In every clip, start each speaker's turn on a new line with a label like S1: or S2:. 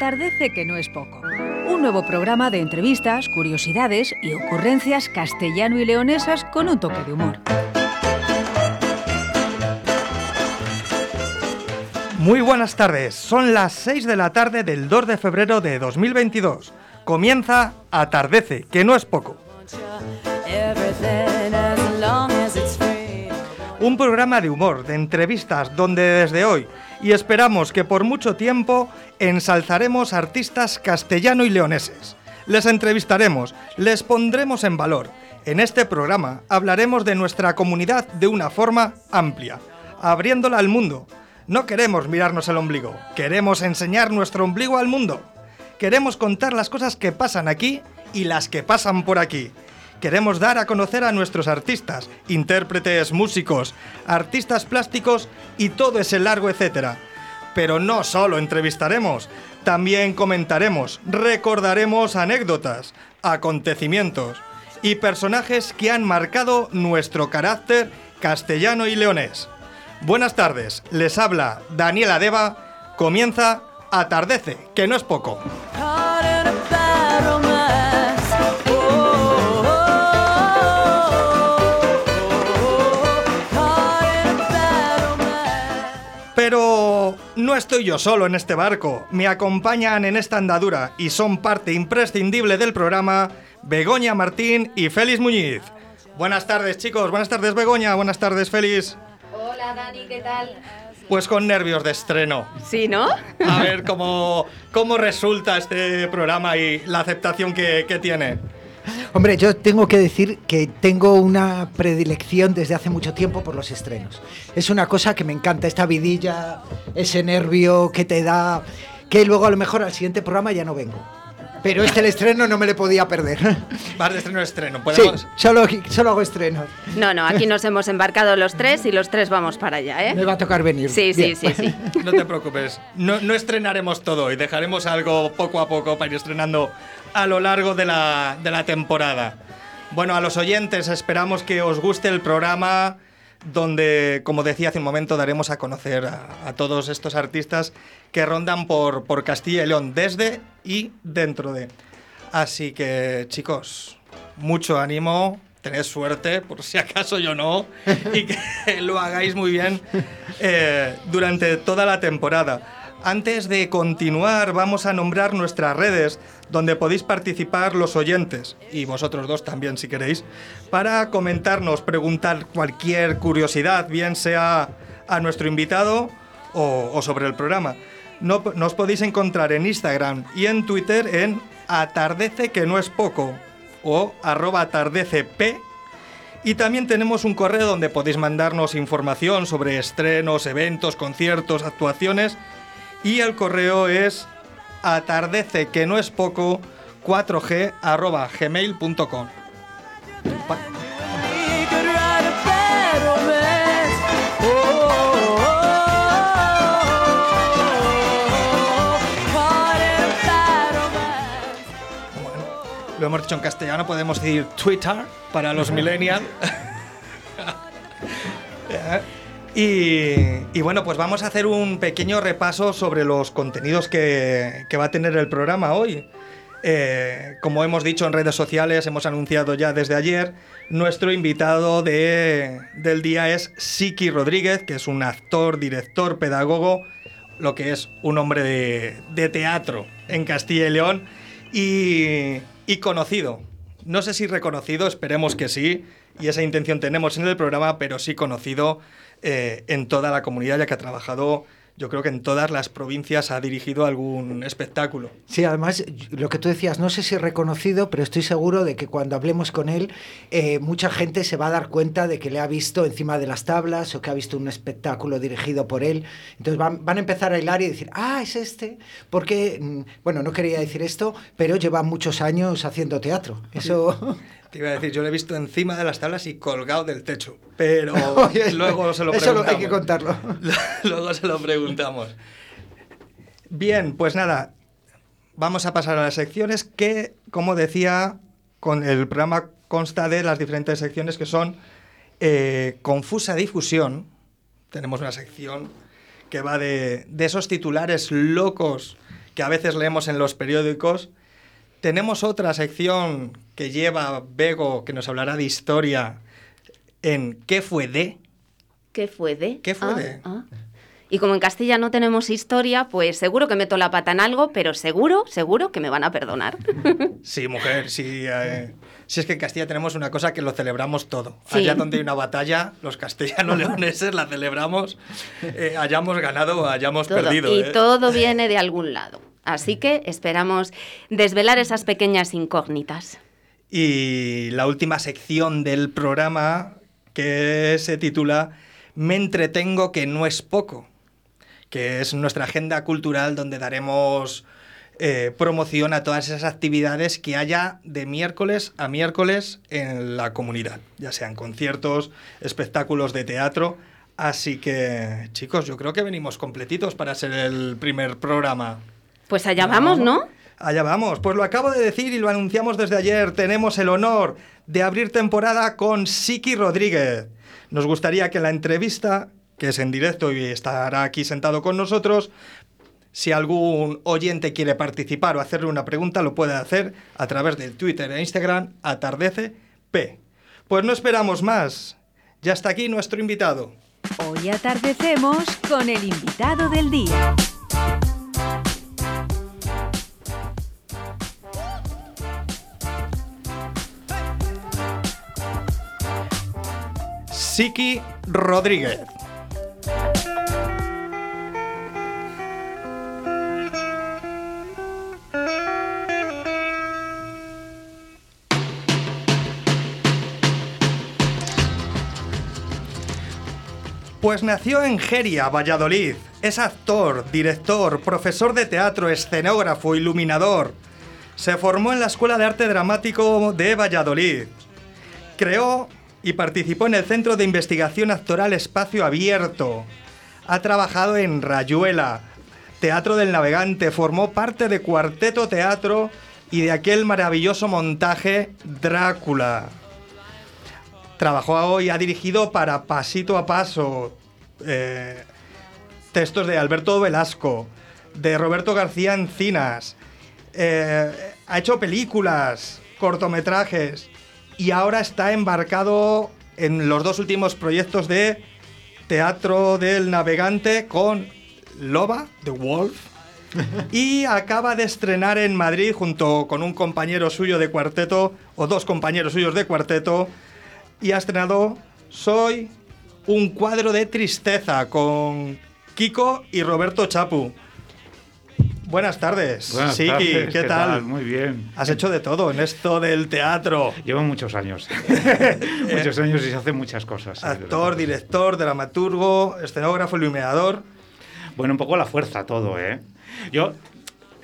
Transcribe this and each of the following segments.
S1: Atardece que no es poco. Un nuevo programa de entrevistas, curiosidades y ocurrencias castellano y leonesas con un toque de humor.
S2: Muy buenas tardes, son las 6 de la tarde del 2 de febrero de 2022. Comienza Atardece, que no es poco. Un programa de humor, de entrevistas, donde desde hoy, y esperamos que por mucho tiempo, ensalzaremos artistas castellano y leoneses. Les entrevistaremos, les pondremos en valor. En este programa hablaremos de nuestra comunidad de una forma amplia, abriéndola al mundo. No queremos mirarnos el ombligo, queremos enseñar nuestro ombligo al mundo. Queremos contar las cosas que pasan aquí y las que pasan por aquí. Queremos dar a conocer a nuestros artistas, intérpretes, músicos, artistas plásticos y todo ese largo etcétera. Pero no solo entrevistaremos, también comentaremos, recordaremos anécdotas, acontecimientos y personajes que han marcado nuestro carácter castellano y leonés. Buenas tardes, les habla Daniela Deva, comienza Atardece, que no es poco. No estoy yo solo en este barco. Me acompañan en esta andadura y son parte imprescindible del programa Begoña Martín y Félix Muñiz. Buenas tardes, chicos. Buenas tardes, Begoña. Buenas tardes, Félix.
S3: Hola Dani, ¿qué tal?
S2: Pues con nervios de estreno.
S3: Sí, ¿no?
S2: A ver cómo, cómo resulta este programa y la aceptación que, que tiene.
S4: Hombre, yo tengo que decir que tengo una predilección desde hace mucho tiempo por los estrenos. Es una cosa que me encanta, esta vidilla, ese nervio que te da, que luego a lo mejor al siguiente programa ya no vengo. Pero este el estreno no me le podía perder.
S2: Vas de estreno a estreno.
S4: Sí,
S2: ¿Podemos?
S4: solo, solo hago estrenos.
S3: No, no, aquí nos hemos embarcado los tres y los tres vamos para allá, ¿eh?
S4: Me va a tocar venir.
S3: Sí, sí, sí, sí.
S2: No te preocupes, no, no estrenaremos todo y dejaremos algo poco a poco para ir estrenando a lo largo de la, de la temporada. Bueno, a los oyentes esperamos que os guste el programa donde, como decía hace un momento, daremos a conocer a, todos estos artistas que rondan por, por Castilla y León desde y dentro de. Así que, chicos, mucho ánimo, tened suerte, por si acaso yo no, y que lo hagáis muy bien eh, durante toda la temporada. Antes de continuar, vamos a nombrar nuestras redes donde podéis participar los oyentes, y vosotros dos también si queréis, para comentarnos, preguntar cualquier curiosidad, bien sea a nuestro invitado o, sobre el programa. No- nos podéis encontrar en Instagram y en Twitter en atardece que no es poco o arroba atardecepb y también tenemos un correo donde podéis mandarnos información sobre estrenos, eventos, conciertos, actuaciones. Y el correo es atardece que no es poco 4g arroba gmail.com. Lo hemos dicho en castellano, podemos decir Twitter para los millennials. Y, bueno, pues vamos a hacer un pequeño repaso sobre los contenidos que, va a tener el programa hoy. Eh, como hemos dicho en redes sociales, hemos anunciado ya desde ayer, nuestro invitado de- del día es Siki Rodríguez, que es un actor, director, pedagogo, lo que es un hombre de, de teatro en Castilla y León y conocido no sé si reconocido, esperemos que sí, y esa intención tenemos en el programa, pero sí conocido eh, en toda la comunidad, ya que ha trabajado yo creo que en todas las provincias ha dirigido algún espectáculo.
S4: Sí, además, lo que tú decías, no sé si reconocido, pero estoy seguro de que cuando hablemos con él, eh, mucha gente se va a dar cuenta de que le ha visto encima de las tablas o que ha visto un espectáculo dirigido por él. Entonces van, van a empezar a hilar y decir, ah, es este, porque, mm, bueno, no quería decir esto, pero lleva muchos años haciendo teatro. Eso...
S2: Te iba a decir, yo lo he visto encima de las tablas y colgado del techo, pero luego se lo
S4: Eso
S2: preguntamos.
S4: hay que contarlo.
S2: luego se lo preguntamos. Bien, pues nada, vamos a pasar a las secciones que, como decía, con el programa consta de las diferentes secciones que son eh, Confusa Difusión. Tenemos una sección que va de, de esos titulares locos que a veces leemos en los periódicos tenemos otra sección que lleva Bego, que nos hablará de historia en ¿Qué fue de?
S3: ¿Qué fue de?
S2: ¿Qué fue
S3: Ah,
S2: de?
S3: ah. Y como en Castilla no tenemos historia, pues seguro que meto la pata en algo, pero seguro, seguro que me van a perdonar.
S2: Sí, mujer, sí. eh, si es que en Castilla tenemos una cosa que lo celebramos todo.
S3: Sí.
S2: Allá donde hay una batalla, los castellanos leoneses la celebramos, eh, hayamos ganado o hayamos
S3: Todo.
S2: perdido.
S3: y
S2: eh.
S3: todo viene de algún lado. Así que esperamos desvelar esas pequeñas incógnitas.
S2: Y la última sección del programa que se titula Me entretengo que no es poco, que es nuestra agenda cultural donde daremos eh, promoción a todas esas actividades que haya de miércoles a miércoles en la comunidad, ya sean conciertos, espectáculos de teatro. Así que, chicos, yo creo que venimos completitos para ser el primer programa.
S3: Pues allá vamos, ¿no?
S2: Allá vamos, pues lo acabo de decir y lo anunciamos desde ayer. Tenemos el honor de abrir temporada con Siki Rodríguez. Nos gustaría que la entrevista, que es en directo y estará aquí sentado con nosotros, si algún oyente quiere participar o hacerle una pregunta, lo puede hacer a través del Twitter e Instagram Atardece P. Pues no esperamos más. Ya está aquí nuestro invitado.
S1: Hoy atardecemos con el invitado del día.
S2: Siki Rodríguez. Pues nació en Geria, Valladolid. Es actor, director, profesor de teatro, escenógrafo, iluminador. Se formó en la Escuela de Arte Dramático de Valladolid. Creó y participó en el Centro de Investigación Actoral Espacio Abierto. Ha trabajado en Rayuela, Teatro del Navegante, formó parte de Cuarteto Teatro y de aquel maravilloso montaje Drácula. Trabajó y ha dirigido para Pasito a Paso, eh, textos de Alberto Velasco, de Roberto García Encinas, eh, ha hecho películas, cortometrajes y ahora está embarcado en los dos últimos proyectos de Teatro del Navegante con Loba, The Wolf, y acaba de estrenar en Madrid junto con un compañero suyo de cuarteto, o dos compañeros suyos de cuarteto, y ha estrenado Soy un cuadro de tristeza con Kiko y Roberto Chapu. Buenas tardes.
S5: Buenas
S2: Siki,
S5: tardes,
S2: ¿qué, tal?
S5: Muy bien.
S2: Has hecho de todo en esto del teatro.
S5: Llevo muchos años. muchos años y se hacen muchas cosas. de
S2: Actor, director, dramaturgo, escenógrafo, iluminador.
S5: Bueno, un poco la fuerza todo, ¿eh? Yo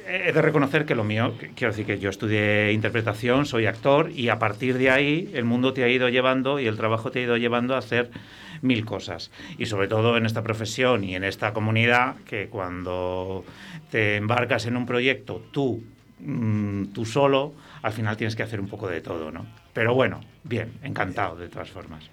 S5: he de reconocer que lo mío, quiero decir que yo estudié interpretación, soy actor y a partir de ahí el mundo te ha ido llevando y el trabajo te ha ido llevando a hacer mil cosas. Y sobre todo en esta profesión y en esta comunidad que cuando te embarcas en un proyecto tú, mm, tú solo, al final tienes que hacer un poco de todo, ¿no? Pero bueno, bien, encantado de todas formas.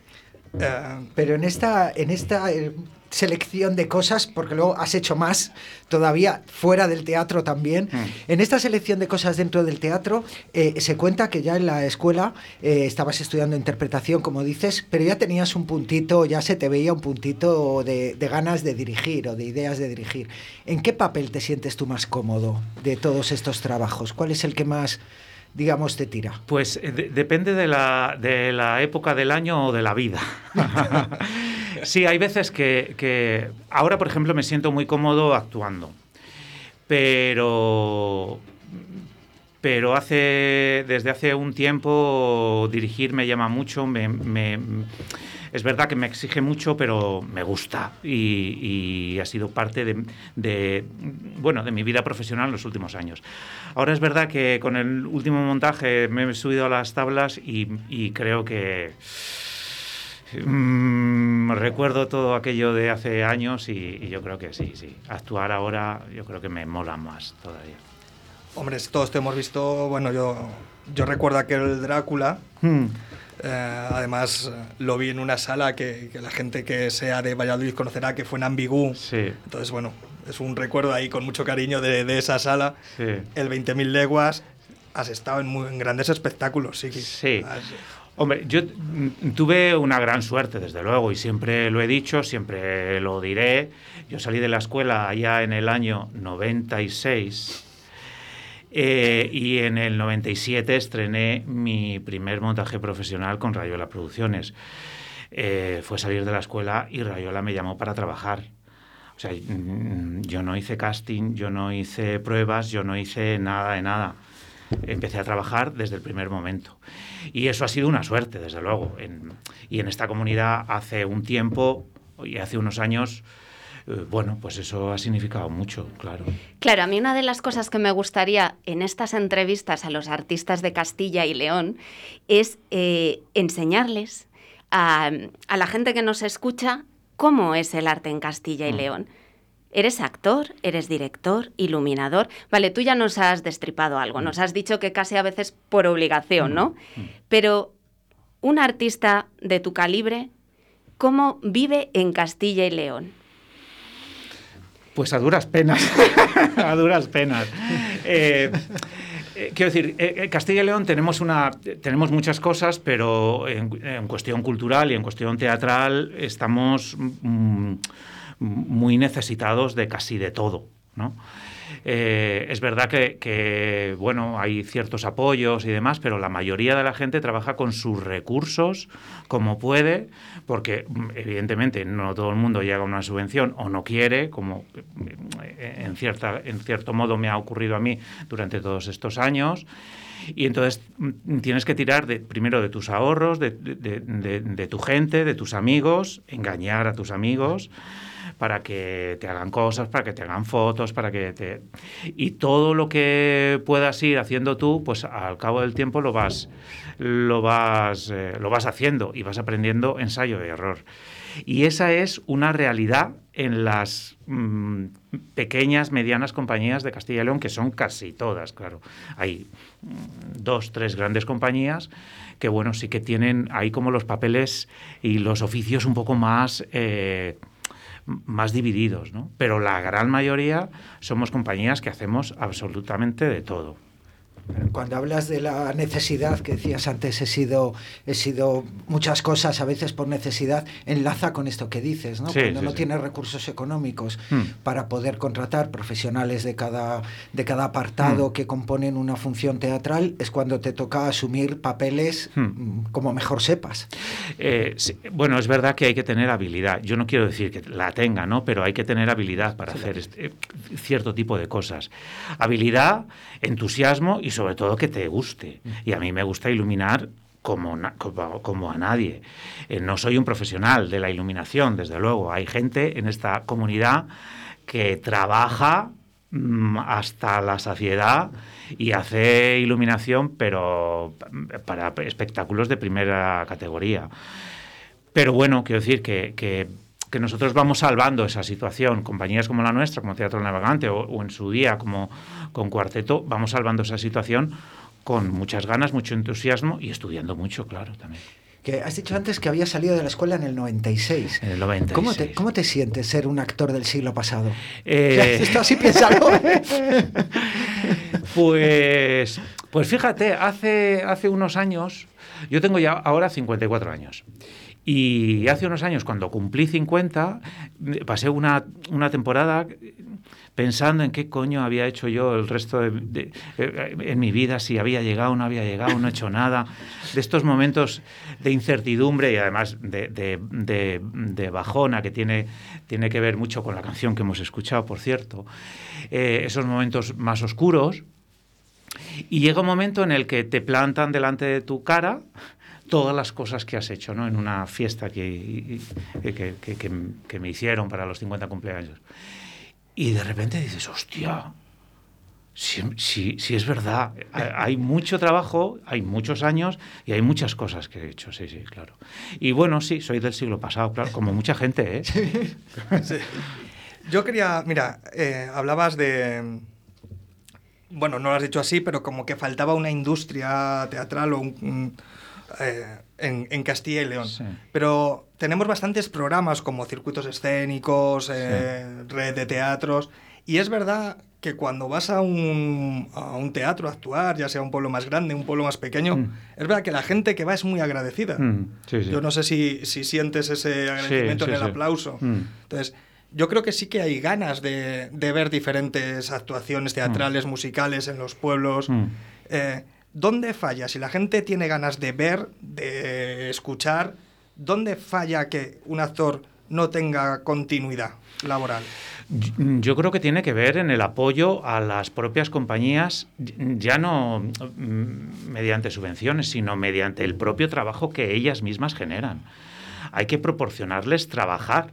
S2: Eh,
S4: Pero en esta, en esta eh, selección de cosas, porque luego has hecho más todavía fuera del teatro también,
S5: Mm.
S4: en esta selección de cosas dentro del teatro eh, se cuenta que ya en la escuela eh, estabas estudiando interpretación, como dices, pero ya tenías un puntito, ya se te veía un puntito de, de ganas de dirigir o de ideas de dirigir. ¿En qué papel te sientes tú más cómodo de todos estos trabajos? ¿Cuál es el que más digamos, te tira?
S5: Pues eh, de- depende de la, de la época del año o de la vida. sí, hay veces que, que ahora, por ejemplo, me siento muy cómodo actuando, pero pero hace desde hace un tiempo dirigir me llama mucho, me, es verdad que me exige mucho, pero me gusta y, ha sido parte de, bueno, de mi vida profesional en los últimos años. Ahora es verdad que con el último montaje me he subido a las tablas y, y creo que mm, recuerdo todo aquello de hace años y, y yo creo que sí, sí. Actuar ahora yo creo que me mola más todavía.
S2: Hombre, todos te hemos visto, bueno, yo, yo recuerdo aquel Drácula,
S5: Hmm.
S2: eh, además lo vi en una sala que, que la gente que sea de Valladolid conocerá que fue en Ambigú.
S5: Sí,
S2: Entonces, bueno, es un recuerdo ahí con mucho cariño de, de esa sala.
S5: sí.
S2: El 20.000 leguas, has estado en, muy, en grandes espectáculos, sí.
S5: Sí.
S2: Has-
S5: Hombre, yo tuve una gran suerte, desde luego, y siempre lo he dicho, siempre lo diré. Yo salí de la escuela allá en el año 96 eh, y en el 97 estrené mi primer montaje profesional con Rayola Producciones. Eh, fue salir de la escuela y Rayola me llamó para trabajar. O sea, mm, yo no hice casting, yo no hice pruebas, yo no hice nada de nada. Empecé a trabajar desde el primer momento. Y eso ha sido una suerte, desde luego. En- y en esta comunidad hace un tiempo y hace unos años, eh, bueno, pues eso ha significado mucho, claro.
S3: Claro, a mí una de las cosas que me gustaría en estas entrevistas a los artistas de Castilla y León es eh, enseñarles a, a la gente que nos escucha cómo es el arte en Castilla y
S5: Mm.
S3: León. Eres actor, eres director, iluminador. Vale, tú ya nos has destripado algo, nos has dicho que casi a veces por obligación, ¿no? Pero un artista de tu calibre, ¿cómo vive en Castilla y León?
S5: Pues a duras penas, a duras penas. Eh, eh, quiero decir, eh, eh, Castilla y León tenemos, una, tenemos muchas cosas, pero en, cuestión cultural y en cuestión teatral estamos mm, muy necesitados de casi de todo, Eh, es verdad que, bueno, hay ciertos apoyos y demás, pero la mayoría de la gente trabaja con sus recursos como puede, porque mm, evidentemente no todo el mundo llega a una subvención o no quiere, como eh, en, cierta, en cierto modo me ha ocurrido a mí durante todos estos años. Y entonces mm, tienes que tirar primero de tus ahorros, de tu gente, de tus amigos, engañar a tus amigos para que te hagan cosas, para que te hagan fotos, para que te... Y todo lo que puedas ir haciendo tú, pues al cabo del tiempo lo vas, lo vas, eh, lo vas haciendo y vas aprendiendo ensayo y error. Y esa es una realidad en las mm, pequeñas, medianas compañías de Castilla y León, que son casi todas, claro. Hay mm, dos, tres grandes compañías que, bueno, sí que tienen ahí como los papeles y los oficios un poco más... eh, más divididos, ¿no? Pero la gran mayoría somos compañías que hacemos absolutamente de todo.
S4: Cuando hablas de la necesidad que decías antes, he sido, he sido muchas cosas a veces por necesidad, enlaza con esto que dices, ¿no?
S5: Sí,
S4: Cuando
S5: sí,
S4: no
S5: sí.
S4: tienes recursos económicos
S5: Hmm.
S4: para poder contratar profesionales de cada, de cada apartado
S5: Hmm.
S4: que componen una función teatral, es cuando te toca asumir papeles
S5: Hmm.
S4: mm, como mejor sepas.
S5: Eh, bueno, es verdad que hay que tener habilidad. Yo no quiero decir que la tenga, ¿no? Pero hay que tener habilidad para hacer este- eh, cierto tipo de cosas. Habilidad, entusiasmo y sobre todo que te guste. Y a mí me gusta iluminar como, como, a nadie. Eh, no soy un profesional de la iluminación, desde luego. Hay gente en esta comunidad que trabaja mm, hasta la saciedad y hace iluminación, pero para espectáculos de primera categoría. Pero bueno, quiero decir que- que nosotros vamos salvando esa situación. Compañías como la nuestra, como Teatro Navegante, o, o en su día como con Cuarteto, vamos salvando esa situación con muchas ganas, mucho entusiasmo y estudiando mucho, claro, también.
S4: Que has dicho antes que había salido de la escuela en el 96.
S5: En el 96.
S4: ¿Cómo te, ¿Cómo te sientes ser un actor del siglo pasado?
S5: Eh,
S4: Esto así piénsalo.
S5: Pues, pues fíjate, hace, hace unos años, yo tengo ya ahora 54 años, Y hace unos años, cuando cumplí 50, pasé una, una temporada pensando en qué coño había hecho yo el resto de, eh, en mi vida, si había llegado, no había llegado, no he hecho nada, de estos momentos de incertidumbre y además de, de bajona que tiene, tiene que ver mucho con la canción que hemos escuchado, por cierto, eh, esos momentos más oscuros, y llega un momento en el que te plantan delante de tu cara todas las cosas que has hecho, ¿no? En una fiesta que, que, que, me hicieron para los 50 cumpleaños. Y de repente dices, hostia, si, es verdad, hay mucho trabajo, hay muchos años y hay muchas cosas que he hecho, sí, sí, claro. Y bueno, sí, soy del siglo pasado, claro, como mucha gente, ¿eh?
S2: Sí. Yo quería, mira, eh, hablabas de, bueno, no lo has dicho así, pero como que faltaba una industria teatral o un, eh, en, Castilla y León. Pero tenemos bastantes programas como circuitos escénicos, eh, red de teatros, y es verdad que cuando vas a un, a un, teatro a actuar, ya sea un pueblo más grande, un pueblo más pequeño, mm. es verdad que la gente que va es muy agradecida. Mm, yo no sé si, si sientes ese agradecimiento en el aplauso. Mm. Entonces, yo creo que sí que hay ganas de, de ver diferentes actuaciones teatrales, musicales en los pueblos. Eh, ¿Dónde falla? Si la gente tiene ganas de ver, de escuchar, ¿dónde falla que un actor no tenga continuidad laboral?
S5: Yo creo que tiene que ver en el apoyo a las propias compañías, ya no mm, mediante subvenciones, sino mediante el propio trabajo que ellas mismas generan. Hay que proporcionarles trabajar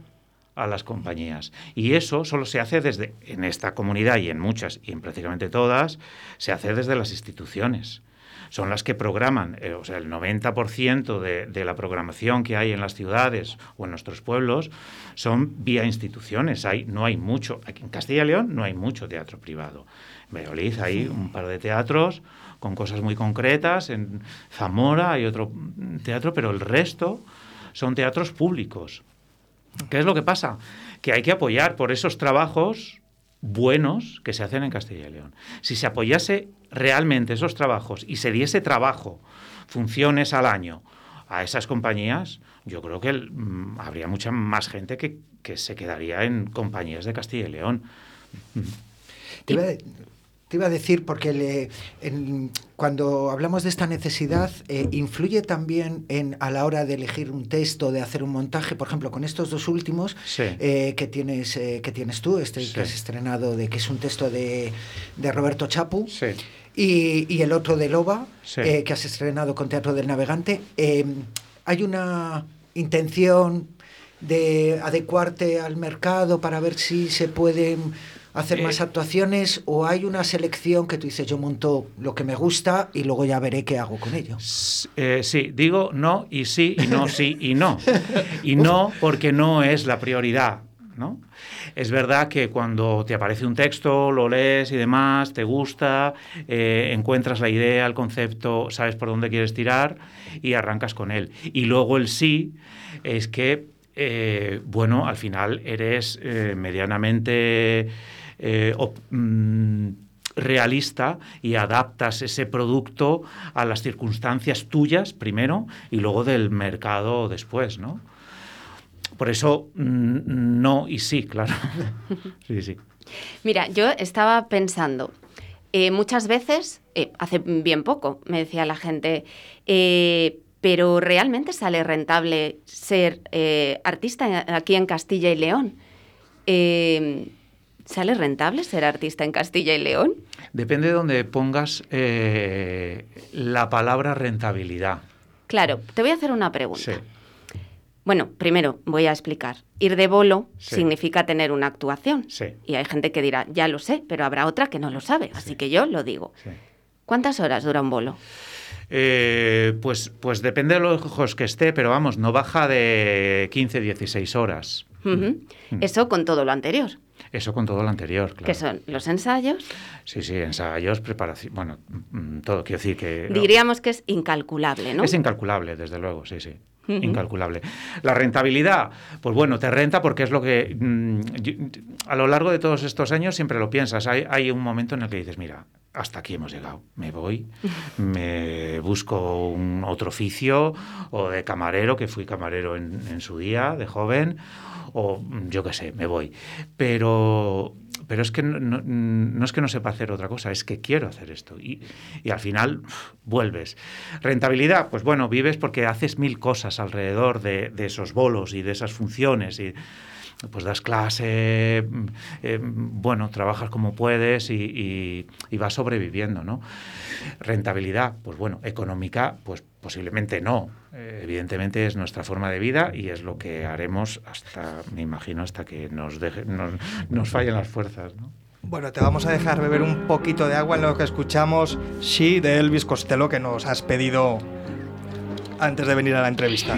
S5: a las compañías. Y eso solo se hace desde, en esta comunidad y en muchas, y en prácticamente todas, se hace desde las instituciones son las que programan, eh, o sea, el 90% de, de, la programación que hay en las ciudades o en nuestros pueblos son vía instituciones. Hay, no hay mucho, aquí en Castilla y León no hay mucho teatro privado. En Valladolid hay un par de teatros con cosas muy concretas, en Zamora hay otro teatro, pero el resto son teatros públicos. ¿Qué es lo que pasa? Que hay que apoyar por esos trabajos buenos que se hacen en Castilla y León. Si se apoyase realmente esos trabajos y se diese trabajo, funciones al año a esas compañías, yo creo que mm, habría mucha más gente que, que, se quedaría en compañías de Castilla y León.
S4: Te iba a decir, porque le, cuando hablamos de esta necesidad, eh, influye también en, a la hora de elegir un texto, de hacer un montaje, por ejemplo, con estos dos últimos eh, que, tienes, eh, que tienes tú, este que has estrenado, de que es un texto de, de Roberto Chapu. Y, y, el otro de Loba, que has estrenado con Teatro del Navegante. ¿Hay una intención de adecuarte al mercado para ver si se pueden hacer más eh, actuaciones o hay una selección que tú dices, yo monto lo que me gusta y luego ya veré qué hago con ello?
S5: Eh, sí, digo no y sí y no, sí y no. Y no porque no es la prioridad. ¿no? Es verdad que cuando te aparece un texto, lo lees y demás, te gusta, eh, encuentras la idea, el concepto, sabes por dónde quieres tirar y arrancas con él. Y luego el sí es que, bueno, al final eres medianamente eh, mm, realista y adaptas ese producto a las circunstancias tuyas primero y luego del mercado después, ¿no? Por eso mm, no y sí, claro. sí, sí.
S3: Mira, yo estaba pensando, eh, muchas veces, eh, hace bien poco, me decía la gente, pero realmente sale rentable ser artista aquí en Castilla y León. ¿Sale rentable ser artista en Castilla y León?
S5: Depende de donde pongas eh, la palabra rentabilidad.
S3: Claro, te voy a hacer una pregunta. Sí. Bueno, primero voy a explicar. Ir de bolo significa tener una actuación. Sí. Y hay gente que dirá, ya lo sé, pero habrá otra que no lo sabe. Así que yo lo digo. ¿Cuántas horas dura un bolo?
S5: Eh, pues, pues depende de los ojos que esté, pero vamos, no baja de 15, 16 horas.
S3: Mm. Eso con todo lo anterior.
S5: Eso con todo lo anterior, claro.
S3: ¿Qué son? ¿Los ensayos?
S5: Sí, sí, ensayos, preparación, bueno, mm, todo, quiero decir que...
S3: Diríamos que es incalculable, ¿no?
S5: Es incalculable, desde luego, sí, sí. incalculable. La rentabilidad, pues bueno, te renta porque es lo que mm, yo- a lo largo de todos estos años siempre lo piensas. Hay, hay un momento en el que dices, mira, hasta aquí hemos llegado, me voy, me busco un otro oficio o de camarero, que fui camarero en, en su día, de joven, o mm, yo qué sé, me voy. Pero pero es que no, no- es que no sepa hacer otra cosa, es que quiero hacer esto. Y, y al final vuelves. Rentabilidad, pues bueno, vives porque haces mil cosas alrededor de, de esos bolos y de esas funciones. Y, pues das clase, mm, eh, bueno, trabajas como puedes y, y- y vas sobreviviendo, ¿no? Rentabilidad, pues bueno, económica, pues posiblemente no. Eh, evidentemente es nuestra forma de vida y es lo que haremos hasta, me imagino, hasta que nos, deje- nos, nos fallen las fuerzas, ¿no?
S2: Bueno, te vamos a dejar beber un poquito de agua en lo que escuchamos She de Elvis Costello que nos has pedido antes de venir a la entrevista.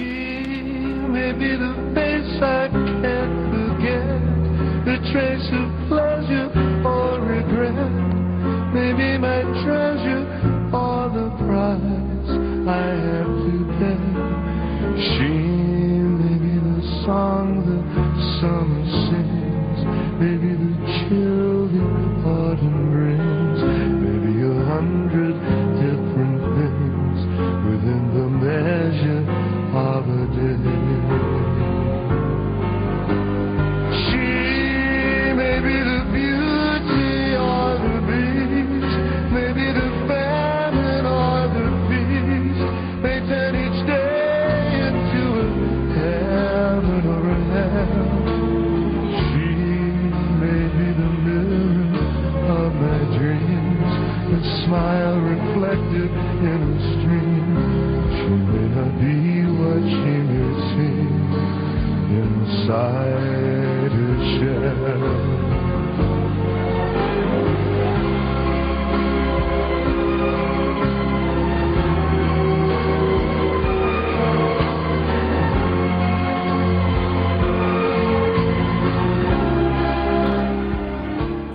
S6: I have to pay. She may be the song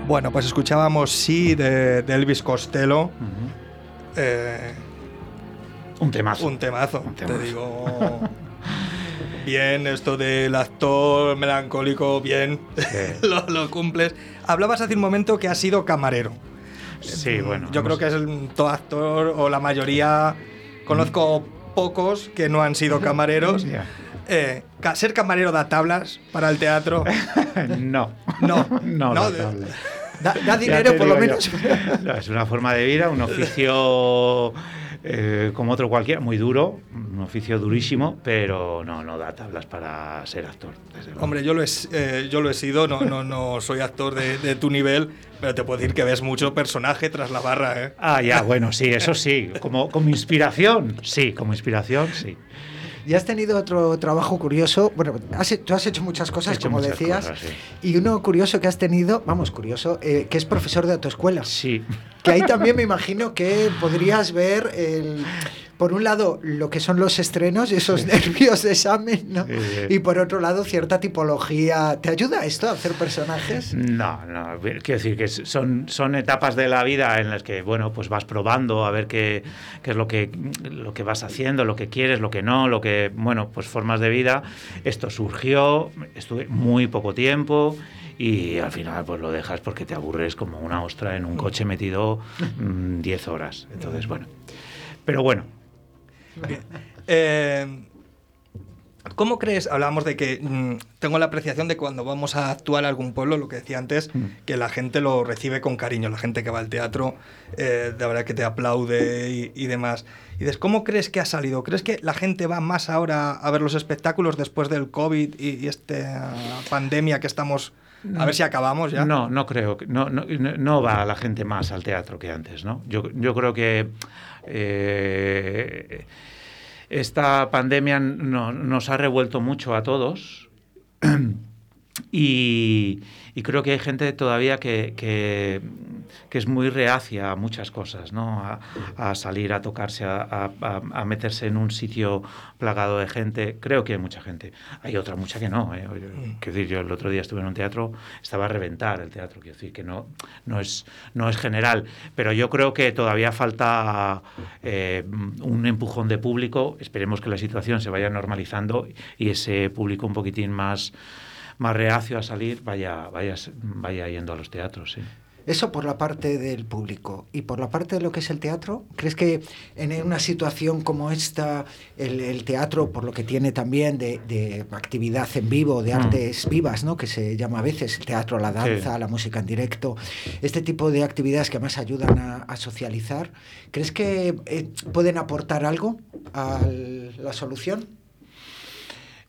S2: Bueno, pues escuchábamos Sí de, de Elvis Costello. Eh,
S5: Un temazo.
S2: un temazo,
S5: Un
S2: te digo. Bien, esto del actor melancólico, bien,
S5: Sí.
S2: lo, lo cumples. Hablabas hace un momento que has sido camarero.
S5: Sí, bueno.
S2: Yo creo que es el, todo actor o la mayoría. Conozco pocos que no han sido camareros. Eh, ¿Ser camarero da tablas para el teatro?
S5: No.
S2: No,
S5: no,
S2: no,
S5: no,
S2: de-
S5: tabla.
S4: Da, da dinero por lo menos.
S5: No, es una forma de vida, un oficio eh, como otro cualquiera, muy duro, un oficio durísimo, pero no, no da tablas para ser actor.
S2: Hombre, yo lo he, eh, yo lo he sido, no, no, no soy actor de, de tu nivel, pero te puedo decir que ves mucho personaje tras la barra, ¿eh?
S5: Ah, ya, bueno, sí, eso sí. Como, como inspiración, sí, como inspiración, sí.
S4: Y has tenido otro trabajo curioso. Bueno, has tú has hecho muchas cosas,
S5: hecho
S4: como
S5: muchas
S4: decías.
S5: cosas, sí.
S4: Y uno curioso que has tenido, vamos, curioso, eh, que es profesor de autoescuela.
S5: Sí.
S4: Que ahí también me imagino que podrías ver, el, por un lado, lo que son los estrenos y esos nervios de examen, ¿no?
S5: Sí, sí.
S4: Y por otro lado, cierta tipología. ¿Te ayuda esto a hacer personajes?
S5: No, no, quiero decir que son, son etapas de la vida en las que, bueno, pues vas probando a ver qué, qué es lo que, lo que vas haciendo, lo que quieres, lo que no, lo que, bueno, pues formas de vida. Esto surgió, estuve muy poco tiempo y al final pues lo dejas porque te aburres como una ostra en un coche metido mm, 10 horas. Entonces, bueno. Pero bueno,
S2: Eh, ¿Cómo crees? Hablábamos de que mm, tengo la apreciación de cuando vamos a actuar a algún pueblo, lo que decía antes,
S5: Mm.
S2: que la gente lo recibe con cariño, la gente que va al teatro, eh, de verdad que te aplaude y, y demás. Y dices, ¿cómo crees que ha salido? ¿Crees que la gente va más ahora a ver los espectáculos después del COVID y, y esta pandemia que estamos... A ver si acabamos ya.
S5: No, no creo. No, no, no- no va la gente más al teatro que antes, ¿no? Yo, yo creo que eh, esta pandemia no- nos ha revuelto mucho a todos. Y, y creo que hay gente todavía que, que, que es muy reacia a muchas cosas, ¿no? A, a salir a tocarse, a, a- a meterse en un sitio plagado de gente. Creo que hay mucha gente. Hay otra mucha que no. ¿eh? Quiero decir, yo el otro día estuve en un teatro, estaba a reventar el teatro, quiero decir que no, no, es, no es general. Pero yo creo que todavía falta eh, un empujón de público. Esperemos que la situación se vaya normalizando y ese público un poquitín más más reacio a salir vaya, vaya, vaya yendo a los teatros. Sí.
S4: Eso por la parte del público. Y por la parte de lo que es el teatro, ¿crees que en una situación como esta, el, el teatro, por lo que tiene también de, de actividad en vivo, de
S5: Mm.
S4: artes vivas, ¿no? que se llama a veces el teatro, la danza,
S5: Sí.
S4: la música en directo, este tipo de actividades que además ayudan a, a socializar, ¿crees que eh, pueden aportar algo a la solución?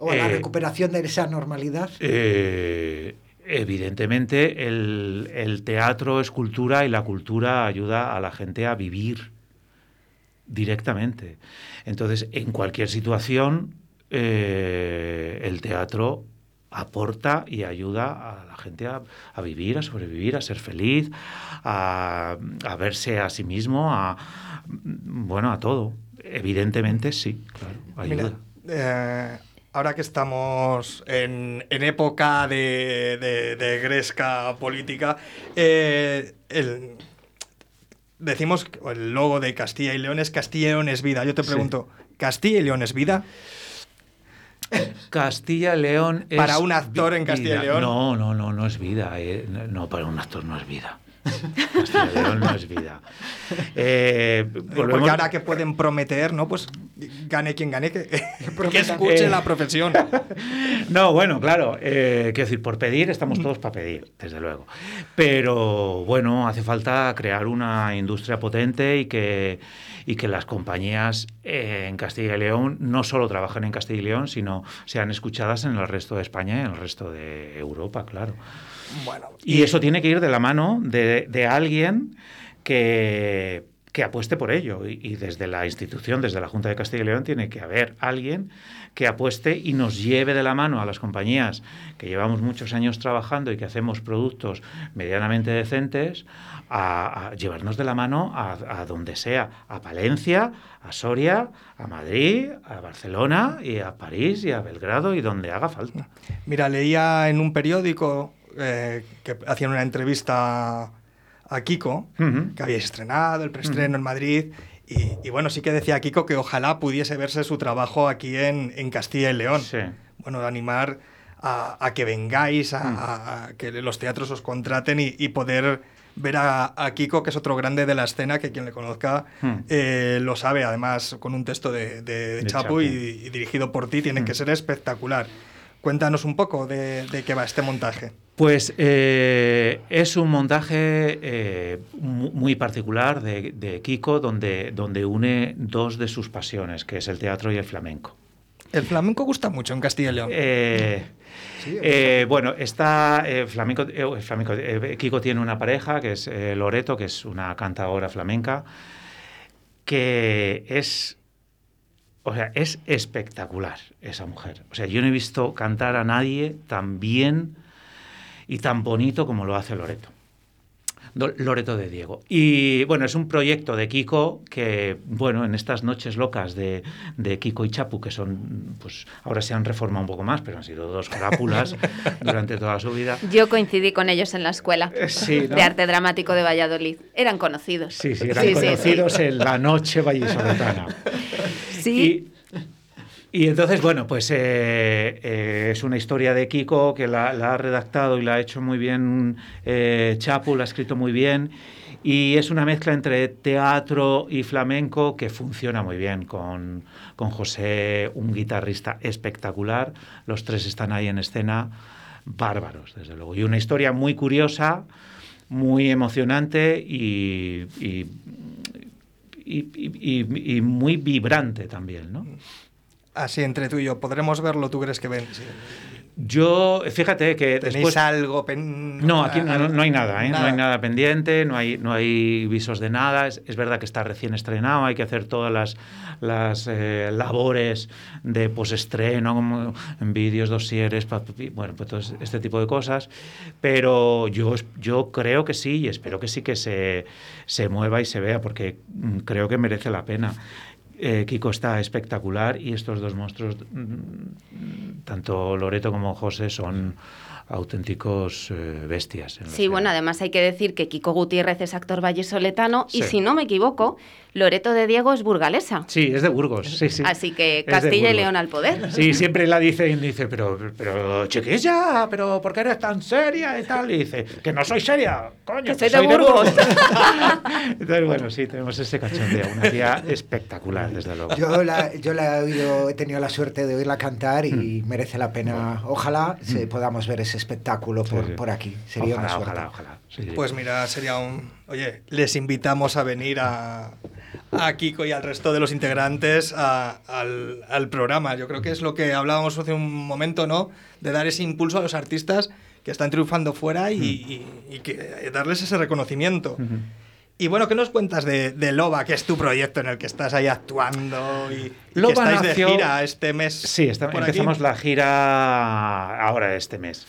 S4: ¿O a la
S5: Eh,
S4: recuperación de esa normalidad?
S5: Eh, evidentemente, el, el teatro es cultura y la cultura ayuda a la gente a vivir directamente. Entonces, en cualquier situación, eh, el teatro aporta y ayuda a la gente a, a vivir, a sobrevivir, a ser feliz, a, a verse a sí mismo, a bueno, a todo. Evidentemente sí, claro, ayuda.
S2: Mira, eh, ahora que estamos en, en época de, de- de gresca política, eh, el- decimos el logo de Castilla y León es Castilla y León es vida. Yo te
S5: Sí.
S2: pregunto, ¿Castilla y León es vida?
S5: Castilla y León es
S2: Para un actor en Castilla y. León.
S5: No, no, no, no es vida. eh. No, para un actor no es vida. León no es vida. Eh, volvemos-
S2: Porque ahora que pueden prometer, ¿no? Pues gane quien gane, que, que escuche
S5: Eh.
S2: la profesión.
S5: No, bueno, claro. eh, quiero decir, por pedir estamos todos para pedir, desde luego. Pero bueno, hace falta crear una industria potente y que, y que las compañías eh, en Castilla y León no solo trabajen en Castilla y León, sino sean escuchadas en el resto de España y en el resto de Europa, claro.
S2: Bueno,
S5: Y eso tiene que ir de la mano de, de alguien que, que apueste por ello. Y, y desde la institución, desde la Junta de Castilla y León, tiene que haber alguien que apueste y nos lleve de la mano a las compañías que llevamos muchos años trabajando y que hacemos productos medianamente decentes, a, a llevarnos de la mano a, a donde sea, a Palencia, a Soria, a Madrid, a Barcelona y a París y a Belgrado y donde haga falta.
S2: Mira, leía en un periódico eh, que hacían una entrevista a Kiko,
S5: Ujú.
S2: que había estrenado el preestreno en Madrid. Y, y bueno, sí que decía Kiko que ojalá pudiese verse su trabajo aquí en, en Castilla y León.
S5: Sí.
S2: Bueno, de animar a, a que vengáis, a, a- a que los teatros os contraten y, y poder ver a, a Kiko, que es otro grande de la escena, que quien le conozca
S5: Hmm.
S2: eh, lo sabe, además con un texto de, de
S5: De
S2: Chapu. Y, y dirigido por ti, tiene
S5: Hmm.
S2: que ser espectacular. Cuéntanos un poco de, de qué va este montaje.
S5: Pues eh, es un montaje eh, mu- muy particular de, de Kiko, donde, donde une dos de sus pasiones, que es el teatro y el flamenco.
S2: El flamenco gusta mucho en Castilla y León.
S5: Eh, eh, bueno, está eh, flamenco, eh, flamenco, eh, Kiko tiene una pareja que es eh, Loreto, que es una cantadora flamenca, que es, o sea, es espectacular esa mujer. O sea, yo no he visto cantar a nadie tan bien y tan bonito como lo hace Loreto. Loreto de Diego. Y bueno, es un proyecto de Kiko que, bueno, en estas noches locas de, de Kiko y Chapu, que son, pues ahora se han reformado un poco más, pero han sido dos crápulas durante toda su vida.
S3: Yo coincidí con ellos en la escuela
S5: sí, ¿no?
S3: de arte dramático de Valladolid. Eran conocidos.
S5: Sí, sí, eran
S3: Sí, sí,
S5: conocidos
S3: sí.
S5: en la noche vallisoletana.
S1: Sí.
S5: Y, y entonces, bueno, pues eh, eh, es una historia de Kiko que la, la ha redactado y la ha hecho muy bien eh, Chapu, la ha escrito muy bien. Y es una mezcla entre teatro y flamenco que funciona muy bien con, con José, un guitarrista espectacular. Los tres están ahí en escena, bárbaros, desde luego. Y una historia muy curiosa, muy emocionante y, y, y- y- muy vibrante también, ¿no?
S2: Así entre tú y yo, ¿podremos verlo? ¿Tú crees que ven? Sí.
S5: Yo, fíjate que
S2: ¿Tenéis
S5: después...
S2: algo? pen-
S5: No, aquí no, no hay nada, ¿eh? No hay
S2: Nada.
S5: nada pendiente, no hay, no hay visos de nada. Es, es verdad que está recién estrenado, hay que hacer todas las, las eh, labores de postestreno, como en vídeos, dosieres, bueno, pues todo este tipo de cosas. Pero yo, yo creo que sí y espero que sí que se, se mueva y se vea, porque mm, creo que merece la pena. Eh, Kiko está espectacular y estos dos monstruos, mm, tanto Loreto como José, son auténticos eh, bestias.
S3: Sí, bueno, además hay que decir que Kiko Gutiérrez es actor vallisoletano y si no me equivoco, Loreto de Diego es burgalesa.
S5: Sí, es de Burgos, sí, sí.
S3: Así que Castilla y. León al poder.
S5: Sí, siempre la dice y dice, pero, pero chiquilla, pero ¿por qué eres tan seria y tal? Y dice, que no soy seria, coño,
S3: Que soy de Burgos.
S5: Entonces, bueno, sí, tenemos ese cachondeo. Una tía espectacular, desde luego.
S4: Yo la, yo la he oído, he tenido la suerte de oírla cantar y merece la pena. Ojalá se podamos ver ese espectáculo por,
S5: Mm. Sí, sí.
S4: por aquí. Sería
S5: ojalá,
S4: una suerte.
S5: ojalá, ojalá. Sí, sí.
S2: Pues mira, sería un... Oye, les invitamos a venir a, a Kiko y al resto de los integrantes a- al, al programa. Yo creo que es lo que hablábamos hace un momento, ¿no? De dar ese impulso a los artistas que están triunfando fuera y, y- y que darles ese reconocimiento. Y bueno, ¿qué nos cuentas de, de Loba, que es tu proyecto en el que estás ahí actuando y, y que
S5: Loba
S2: estáis
S5: nació-
S2: de gira este mes?
S5: Sí, está-
S2: aquí?
S5: empezamos la gira ahora este mes.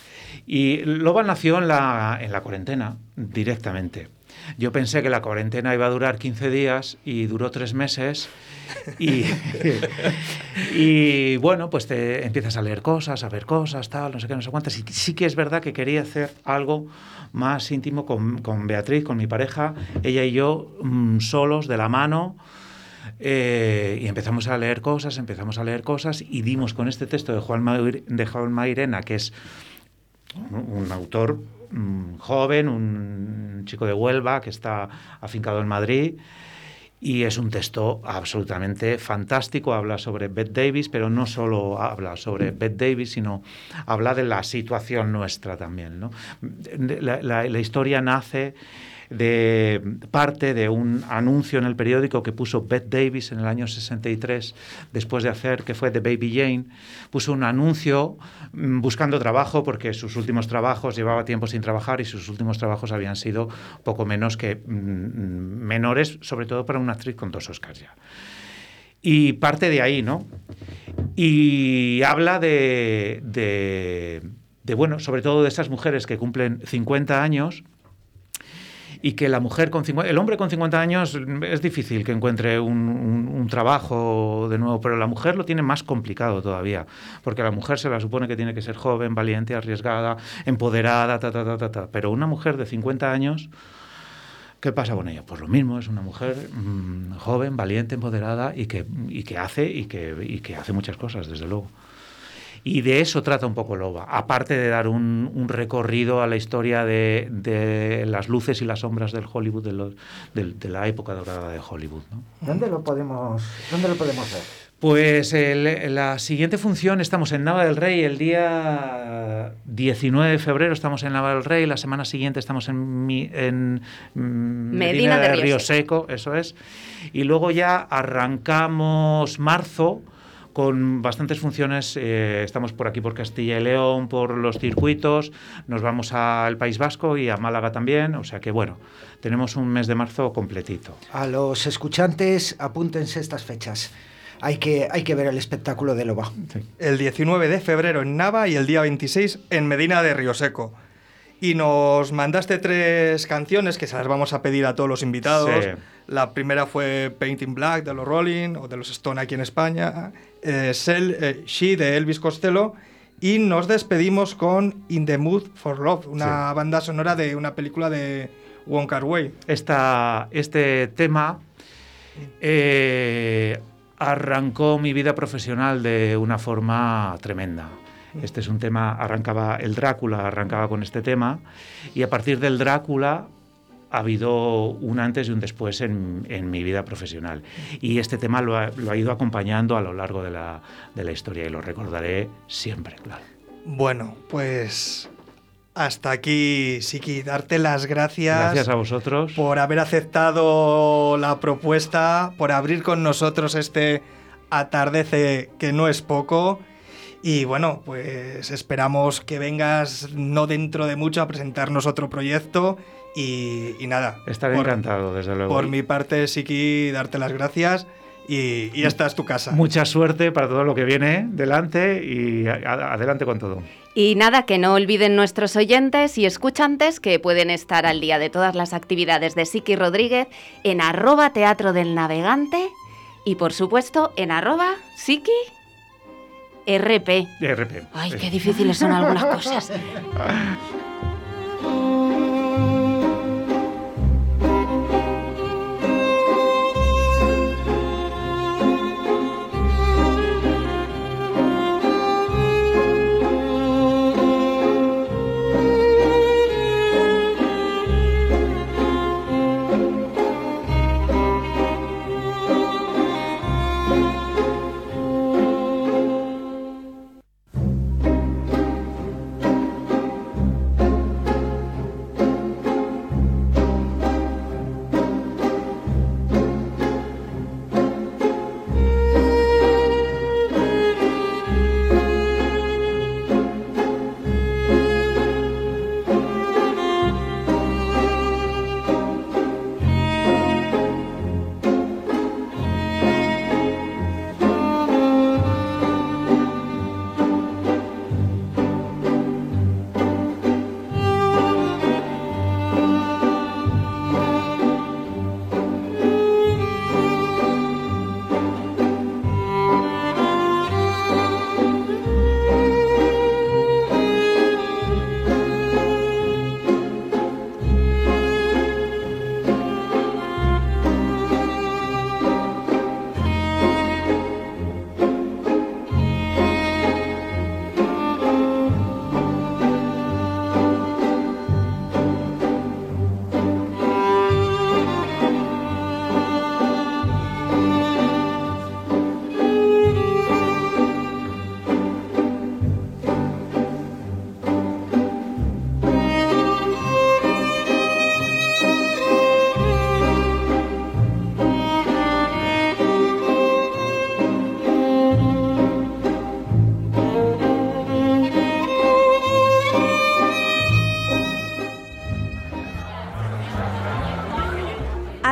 S5: Y Loba nació en la, en la cuarentena, directamente. Yo pensé que la cuarentena iba a durar 15 días y duró tres meses. Y, y bueno, pues te empiezas a leer cosas, a ver cosas, tal, no sé qué, no sé cuántas. Y sí que es verdad que quería hacer algo más íntimo con, con Beatriz, con mi pareja, ella y yo, mm, solos, de la mano. Eh, y empezamos a leer cosas, empezamos a leer cosas y dimos con este texto de Juan, Mair- de Juan Mairena, que es un, un autor mm, joven, un chico de Huelva que está afincado en Madrid. Y es un texto absolutamente fantástico. Habla sobre Bette Davis, pero no solo habla sobre Bette Davis, sino habla de la situación nuestra también. ¿no? La- la historia nace de parte de un anuncio en el periódico que puso Bette Davis en el año 63, después de hacer, que fue de Baby Jane, puso un anuncio mm, buscando trabajo porque sus últimos trabajos llevaba tiempo sin trabajar y sus últimos trabajos habían sido poco menos que mm, menores, sobre todo para una actriz con dos Oscars ya. Y parte de ahí, ¿no? Y habla de, de, de, bueno, sobre todo de esas mujeres que cumplen 50 años y que la mujer con 50, el hombre con 50 años es difícil que encuentre un trabajo de nuevo, pero la mujer lo tiene más complicado todavía, porque la mujer se la supone que tiene que ser joven, valiente, arriesgada, empoderada, ta, ta, ta, ta, ta. pero una mujer de 50 años, ¿qué pasa con ella? Pues lo mismo, es una mujer mm, joven, valiente, empoderada y que, y que hace y que, y que hace muchas cosas, desde luego. Y de eso trata un poco Loba, aparte de dar un, un recorrido a la historia de, de las luces y las sombras del Hollywood, de, la época dorada de Hollywood. ¿no?
S4: ¿Dónde lo podemos, dónde lo podemos ver?
S5: Pues el- la siguiente función, estamos en Nava del Rey el día 19 de febrero, estamos en Nava del Rey, la semana siguiente estamos en, Mi- en mm, Medina,
S3: de
S5: de
S3: Río
S5: Río Seco, eso es. Y luego ya arrancamos marzo con bastantes funciones. eh, estamos por aquí por Castilla y León, por los circuitos, nos vamos al País Vasco y a Málaga también, o sea que bueno, tenemos un mes de marzo completito.
S4: A los escuchantes, apúntense estas fechas. Hay que, hay que ver el espectáculo de Loba.
S2: El 19 de febrero en Nava y el día 26 en Medina de Río Seco. Y nos mandaste tres canciones que se las vamos a pedir a todos los invitados.
S5: Sí.
S2: La primera fue Painting Black de los Rolling o de los Stone aquí en España. Eh, Sell, eh, She de Elvis Costello. Y nos despedimos con In the Mood for Love, una banda sonora de una película de Wong Kar Wai.
S5: Esta, este tema eh, arrancó mi vida profesional de una forma tremenda. Este es un tema, arrancaba el Drácula, arrancaba con este tema, y a partir del Drácula ha habido un antes y un después en, en mi vida profesional. Y este tema lo ha, lo ha ido acompañando a lo largo de la, de la historia y lo recordaré siempre, claro.
S2: Bueno, pues hasta aquí, Siki, darte las gracias.
S5: Gracias a vosotros.
S2: por haber aceptado la propuesta, por abrir con nosotros este atardece que no es poco. Y bueno, pues esperamos que vengas no dentro de mucho a presentarnos otro proyecto y, y nada.
S5: Estaré
S2: por-
S5: encantado, desde luego.
S2: Por mi parte, Siki, darte las gracias y, y esta es tu casa.
S5: Mucha suerte para todo lo que viene delante y a- adelante con todo.
S3: Y nada, que no olviden nuestros oyentes y escuchantes que pueden estar al día de todas las actividades de Siki Rodríguez en arroba teatro del navegante y por supuesto en arroba Siki RP.
S5: RP.
S3: Ay, qué difíciles son algunas cosas.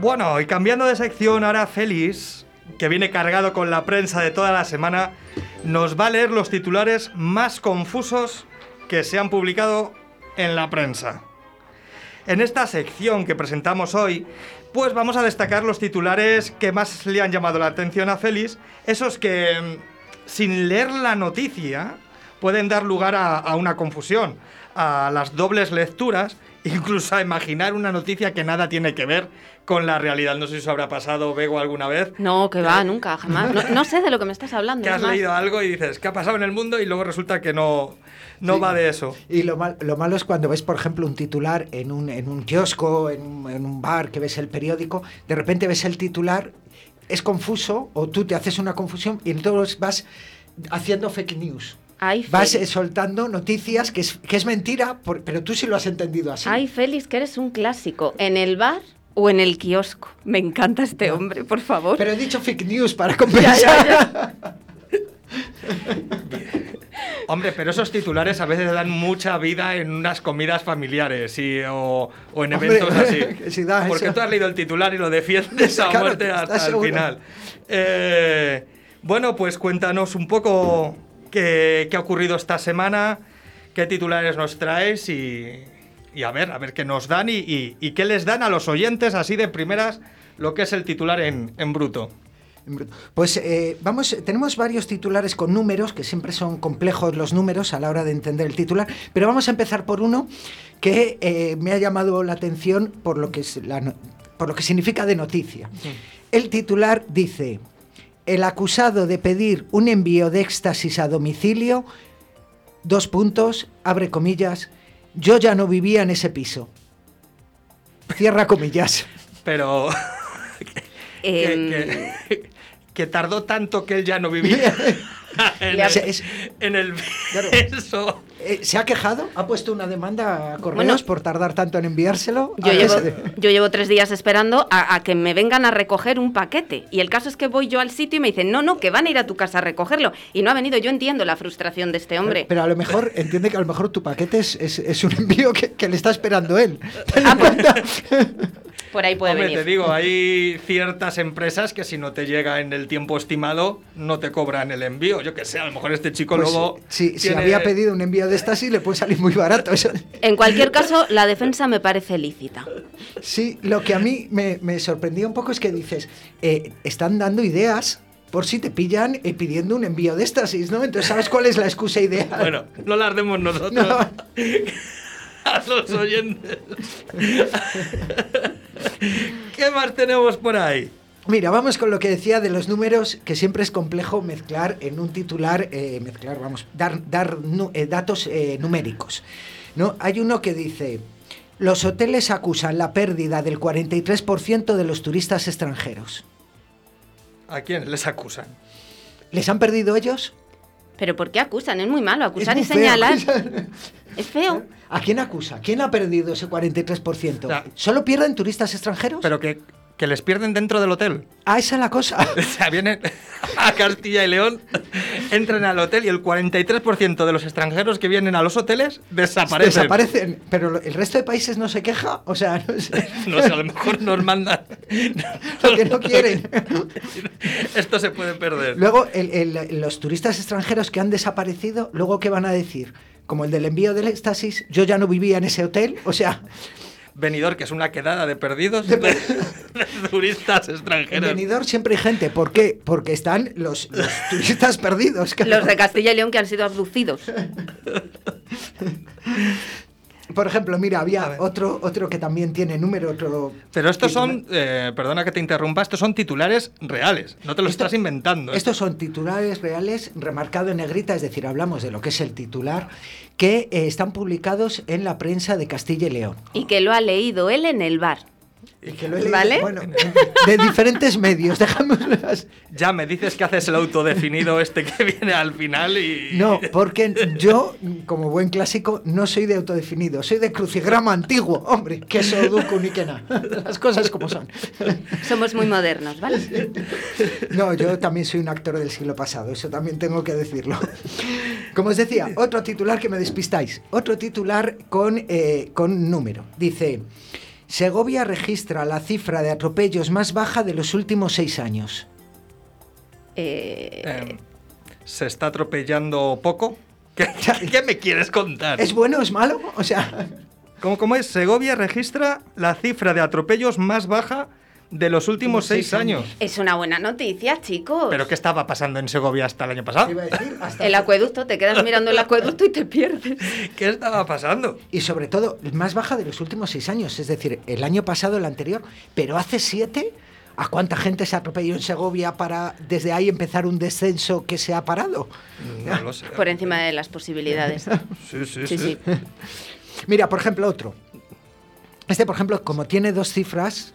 S2: Bueno, y cambiando de sección, ahora Félix, que viene cargado con la prensa de toda la semana, nos va a leer los titulares más confusos que se han publicado en la prensa. En esta sección que presentamos hoy, pues vamos a destacar los titulares que más le han llamado la atención a Félix, esos que, mm, sin leer la noticia, pueden dar lugar a, a una confusión, a las dobles lecturas, incluso a imaginar una noticia que nada tiene que ver con la realidad. No sé si eso habrá pasado, Bego, alguna vez.
S3: No, que va, nunca, jamás. No, no sé de lo que me estás hablando.
S2: Que has
S3: más.
S2: leído algo y dices, ¿qué ha pasado en el mundo? Y luego resulta que no, no
S4: Sí.
S2: va de eso.
S4: Y lo, mal- lo malo es cuando ves, por ejemplo, un titular en un, en un kiosco, en un, en un bar, que ves el periódico, de repente ves el titular, es confuso, o tú te haces una confusión y entonces vas haciendo fake news.
S3: Ay,
S4: Vas eh, soltando noticias que es, que es mentira, por- pero tú sí lo has entendido así.
S3: Ay, Félix, que eres un clásico. ¿En el bar o en el kiosco? Me encanta este hombre, por favor.
S4: Pero he dicho fake news para compensar.
S2: Hombre, pero esos titulares a veces dan mucha vida en unas comidas familiares y, o, o en
S4: Hombre,
S2: eventos así.
S4: si
S2: Porque
S4: eso.
S2: tú has leído el titular y lo defiendes a
S4: Claro,
S2: muerte
S4: ¿estás
S2: hasta el final. Eh, bueno, pues cuéntanos un poco qué, qué ha ocurrido esta semana, qué titulares nos traes y, y a ver, a ver qué nos dan y, y- y qué les dan a los oyentes así de primeras lo que es el titular en, en bruto.
S4: Pues eh, vamos, tenemos varios titulares con números, que siempre son complejos los números a la hora de entender el titular, pero vamos a empezar por uno que eh, me ha llamado la atención por lo que, es la por lo que significa de noticia. El titular dice, el acusado de pedir un envío de éxtasis a domicilio, dos puntos, abre comillas, yo ya no vivía en ese piso. Cierra comillas.
S2: Pero
S3: Em,
S2: que, que- que tardó tanto que él ya no vivía en, el,
S4: Es-
S2: en el
S4: Claro.
S2: eso.
S4: Eh, ¿Se ha quejado? ¿Ha puesto una demanda a Correos
S3: Bueno.
S4: por tardar tanto en enviárselo?
S3: Yo
S4: ¿A qué
S3: llevo, yo tres días esperando a, a que me vengan a recoger un paquete. Y el caso es que voy yo al sitio y me dicen, no, no, que van a ir a tu casa a recogerlo. Y no ha venido. Yo entiendo la frustración de este hombre.
S4: Pero a lo mejor, entiende que a lo mejor tu paquete es, es- es un envío que, que le está esperando él.
S3: Ah, pues-. Por ahí puede
S2: Hombre,
S3: venir.
S2: te digo, hay ciertas empresas que si no te llega en el tiempo estimado, no te cobran el envío. Yo que sé, a lo mejor este chico
S4: Pues,
S2: luego.
S4: si, si
S2: tiene-
S4: había pedido un envío de estas, le puede salir muy barato. Eso-
S3: En cualquier caso, la defensa me parece lícita.
S4: Sí, lo que a mí me, me sorprendió un poco es que dices, eh, están dando ideas por si te pillan eh, pidiendo un envío de éxtasis, ¿no? Entonces, ¿sabes cuál es la excusa ideal?
S2: Bueno, no las demos nosotros.
S4: No.
S2: A los oyentes. ¿Qué más tenemos por ahí?
S4: Mira, vamos con lo que decía de los números, que siempre es complejo mezclar en un titular, eh, mezclar, vamos, dar, dar nu- eh, datos eh, numéricos. ¿no? Hay uno que dice, los hoteles acusan la pérdida del 43% de los turistas extranjeros.
S2: ¿A quién les acusan?
S4: ¿Les han perdido ellos?
S3: Pero ¿por qué acusan? Es muy malo. Acusar
S4: Es
S3: y
S4: muy
S3: señalar es feo.
S4: ¿A quién acusa? ¿Quién ha perdido ese 43%?
S2: Ya.
S4: ¿Solo pierden turistas extranjeros?
S2: Pero que, que les pierden dentro del hotel.
S4: Ah, esa es la cosa.
S2: O sea, vienen a Castilla y León, entran al hotel y el 43% de los extranjeros que vienen a los hoteles desaparecen.
S4: Desaparecen. Pero lo- el resto de países no se queja. O sea, no sé.
S2: No sé, a lo mejor nos mandan.
S4: Porque no quieren.
S2: Esto se puede perder.
S4: Luego, el- el- los turistas extranjeros que han desaparecido, luego, ¿qué van a decir? Como el del envío del éxtasis, yo ya no vivía en ese hotel. O sea,
S2: Venidor, que es una quedada de perdidos de, de turistas
S4: en
S2: extranjeros.
S4: Benidorm siempre hay gente. ¿Por qué? Porque están los, los turistas perdidos. claro.
S3: Los de Castilla y León que han sido abducidos.
S4: Por ejemplo, mira,
S2: A
S4: había otro, otro que también tiene número, otro...
S2: Pero estos
S4: titular.
S2: son, eh, perdona que te interrumpa, estos son titulares reales. No te los
S4: Esto-
S2: estás inventando. ¿eh?
S4: Estos son titulares reales, remarcado en negrita, es decir, hablamos de lo que es el titular, que eh, están publicados en la prensa de Castilla y León.
S3: Y que lo ha leído él en el bar.
S4: Y que lo he leído,
S3: ¿Vale?
S4: bueno, de diferentes medios, dejámoslas.
S2: Ya me dices que haces el autodefinido este que viene al final y.
S4: No, porque yo, como buen clásico, no soy de autodefinido, soy de crucigrama antiguo, hombre, que eso duco ni que nada. Las cosas como son.
S3: Somos muy modernos, ¿vale?
S4: No, yo también soy un actor del siglo pasado, eso también tengo que decirlo. Como os decía, otro titular que me despistáis, otro titular con, eh, con número. Dice, Segovia registra la cifra de atropellos más baja de los últimos seis años.
S3: Eh,
S2: Eh, ¿Se está atropellando poco? ¿Qué, qué me quieres contar?
S4: ¿Es bueno o es malo? O sea,
S2: ¿Cómo, cómo es? Segovia registra la cifra de atropellos más baja de los últimos
S4: seis
S2: seis años.
S3: es una buena noticia, chicos.
S2: ¿Pero qué estaba pasando en Segovia hasta el año pasado?
S4: iba a decir, hasta-
S3: El acueducto, te quedas mirando el acueducto y te pierdes.
S2: ¿Qué estaba pasando?
S4: Y sobre todo, más baja de los últimos seis años, es decir, el año pasado, el anterior, pero hace siete, ¿a cuánta gente se atropelló en Segovia para desde ahí empezar un descenso que se ha parado?
S2: No lo sé.
S3: Por encima de las posibilidades.
S2: Sí, sí,
S3: Sí, sí.
S4: Mira, por ejemplo, otro. Este, por ejemplo, como tiene dos cifras,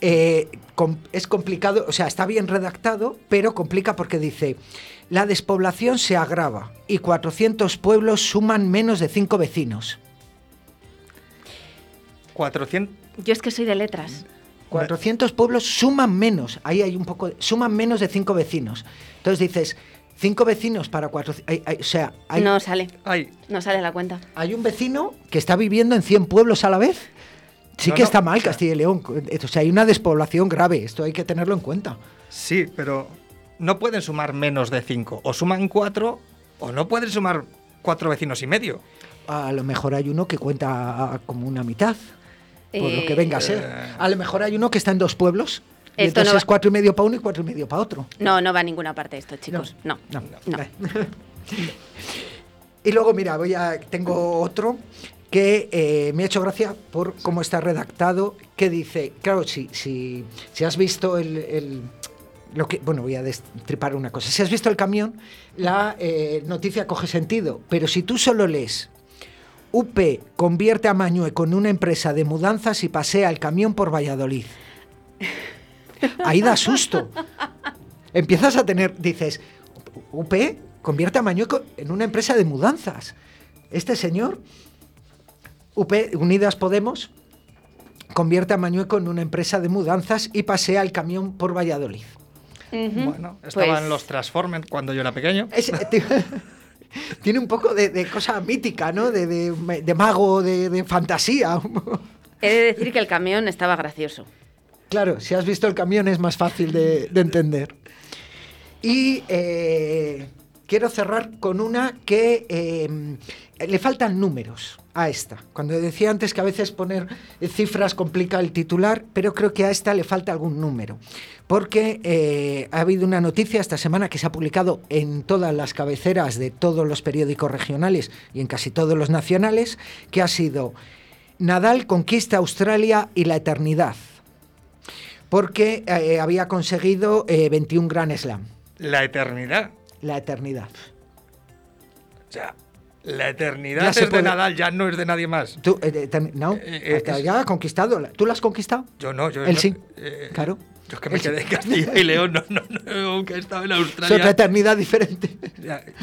S4: eh, com- es complicado, o sea, está bien redactado, pero complica porque dice, la despoblación se agrava y 400 pueblos suman menos de 5 vecinos.
S2: 400.
S3: Yo es que soy de letras.
S4: 400 pueblos suman menos, ahí hay un poco, de- suman menos de 5 vecinos. Entonces dices, 5 vecinos para 400, o sea, hay,
S3: No sale. No sale la cuenta.
S4: hay un vecino que está viviendo en 100 pueblos a la vez. Sí
S2: No,
S4: que
S2: no,
S4: está mal
S2: o sea-
S4: Castilla y León. O sea, hay una despoblación grave. Esto hay que tenerlo en cuenta.
S2: sí, pero no pueden sumar menos de 5. O suman 4 o no pueden sumar 4 vecinos y medio.
S4: a lo mejor hay uno que cuenta como una mitad, por lo que
S3: Eh,
S4: venga a ser. A lo mejor hay uno que está en dos pueblos. Y
S3: Esto
S4: entonces
S3: no
S4: es cuatro y medio para uno y cuatro y medio para otro.
S3: No, no va a ninguna parte esto, chicos. No.
S4: No,
S3: No.
S4: Vale. y luego, mira, voy a, tengo otro que eh, me ha hecho gracia por cómo está redactado, que dice, claro, si, si, si has visto el, el- lo que, bueno, voy a destripar una cosa. Si has visto el camión, la eh, noticia coge sentido, pero si tú solo lees UP convierte a Mañueco en una empresa de mudanzas y pasea el camión por Valladolid. Ahí da susto. Empiezas a tener, dices, UP convierte a Mañueco en una empresa de mudanzas. Este señor, UP, Unidas Podemos, convierte a Mañueco en una empresa de mudanzas y pasea el camión por Valladolid.
S2: Bueno, estaban
S3: Pues-
S2: los Transformers cuando yo era pequeño.
S4: Es- ti- tiene un poco de, de cosa mítica, ¿no? De, de- de mago, de, de fantasía.
S3: He de decir que el camión estaba gracioso.
S4: Claro, si has visto el camión es más fácil de, de entender. Y eh, quiero cerrar con una que eh, le faltan números a esta. Cuando decía antes que a veces poner cifras complica el titular, pero creo que a esta le falta algún número. Porque eh, ha habido una noticia esta semana que se ha publicado en todas las cabeceras de todos los periódicos regionales y en casi todos los nacionales, que ha sido Nadal conquista Australia y la eternidad porque eh, había conseguido eh, 21 Grand Slam.
S2: La eternidad.
S4: La eternidad.
S2: O sea, la eternidad
S4: Ya
S2: es
S4: se
S2: de Nadal, ya no es de nadie más.
S4: ¿Tú, eh, eterni- no,
S2: Eh, eh,
S4: ya ha conquistado. ¿Tú la has conquistado?
S2: Yo no, yo
S4: Él
S2: no,
S4: sí.
S2: eh,
S4: claro.
S2: Yo es que me
S4: Él sí.
S2: quedé en Castilla y León, no, no, no, aunque he estado en
S4: Es otra
S2: Australia.
S4: eternidad diferente.
S2: Ya.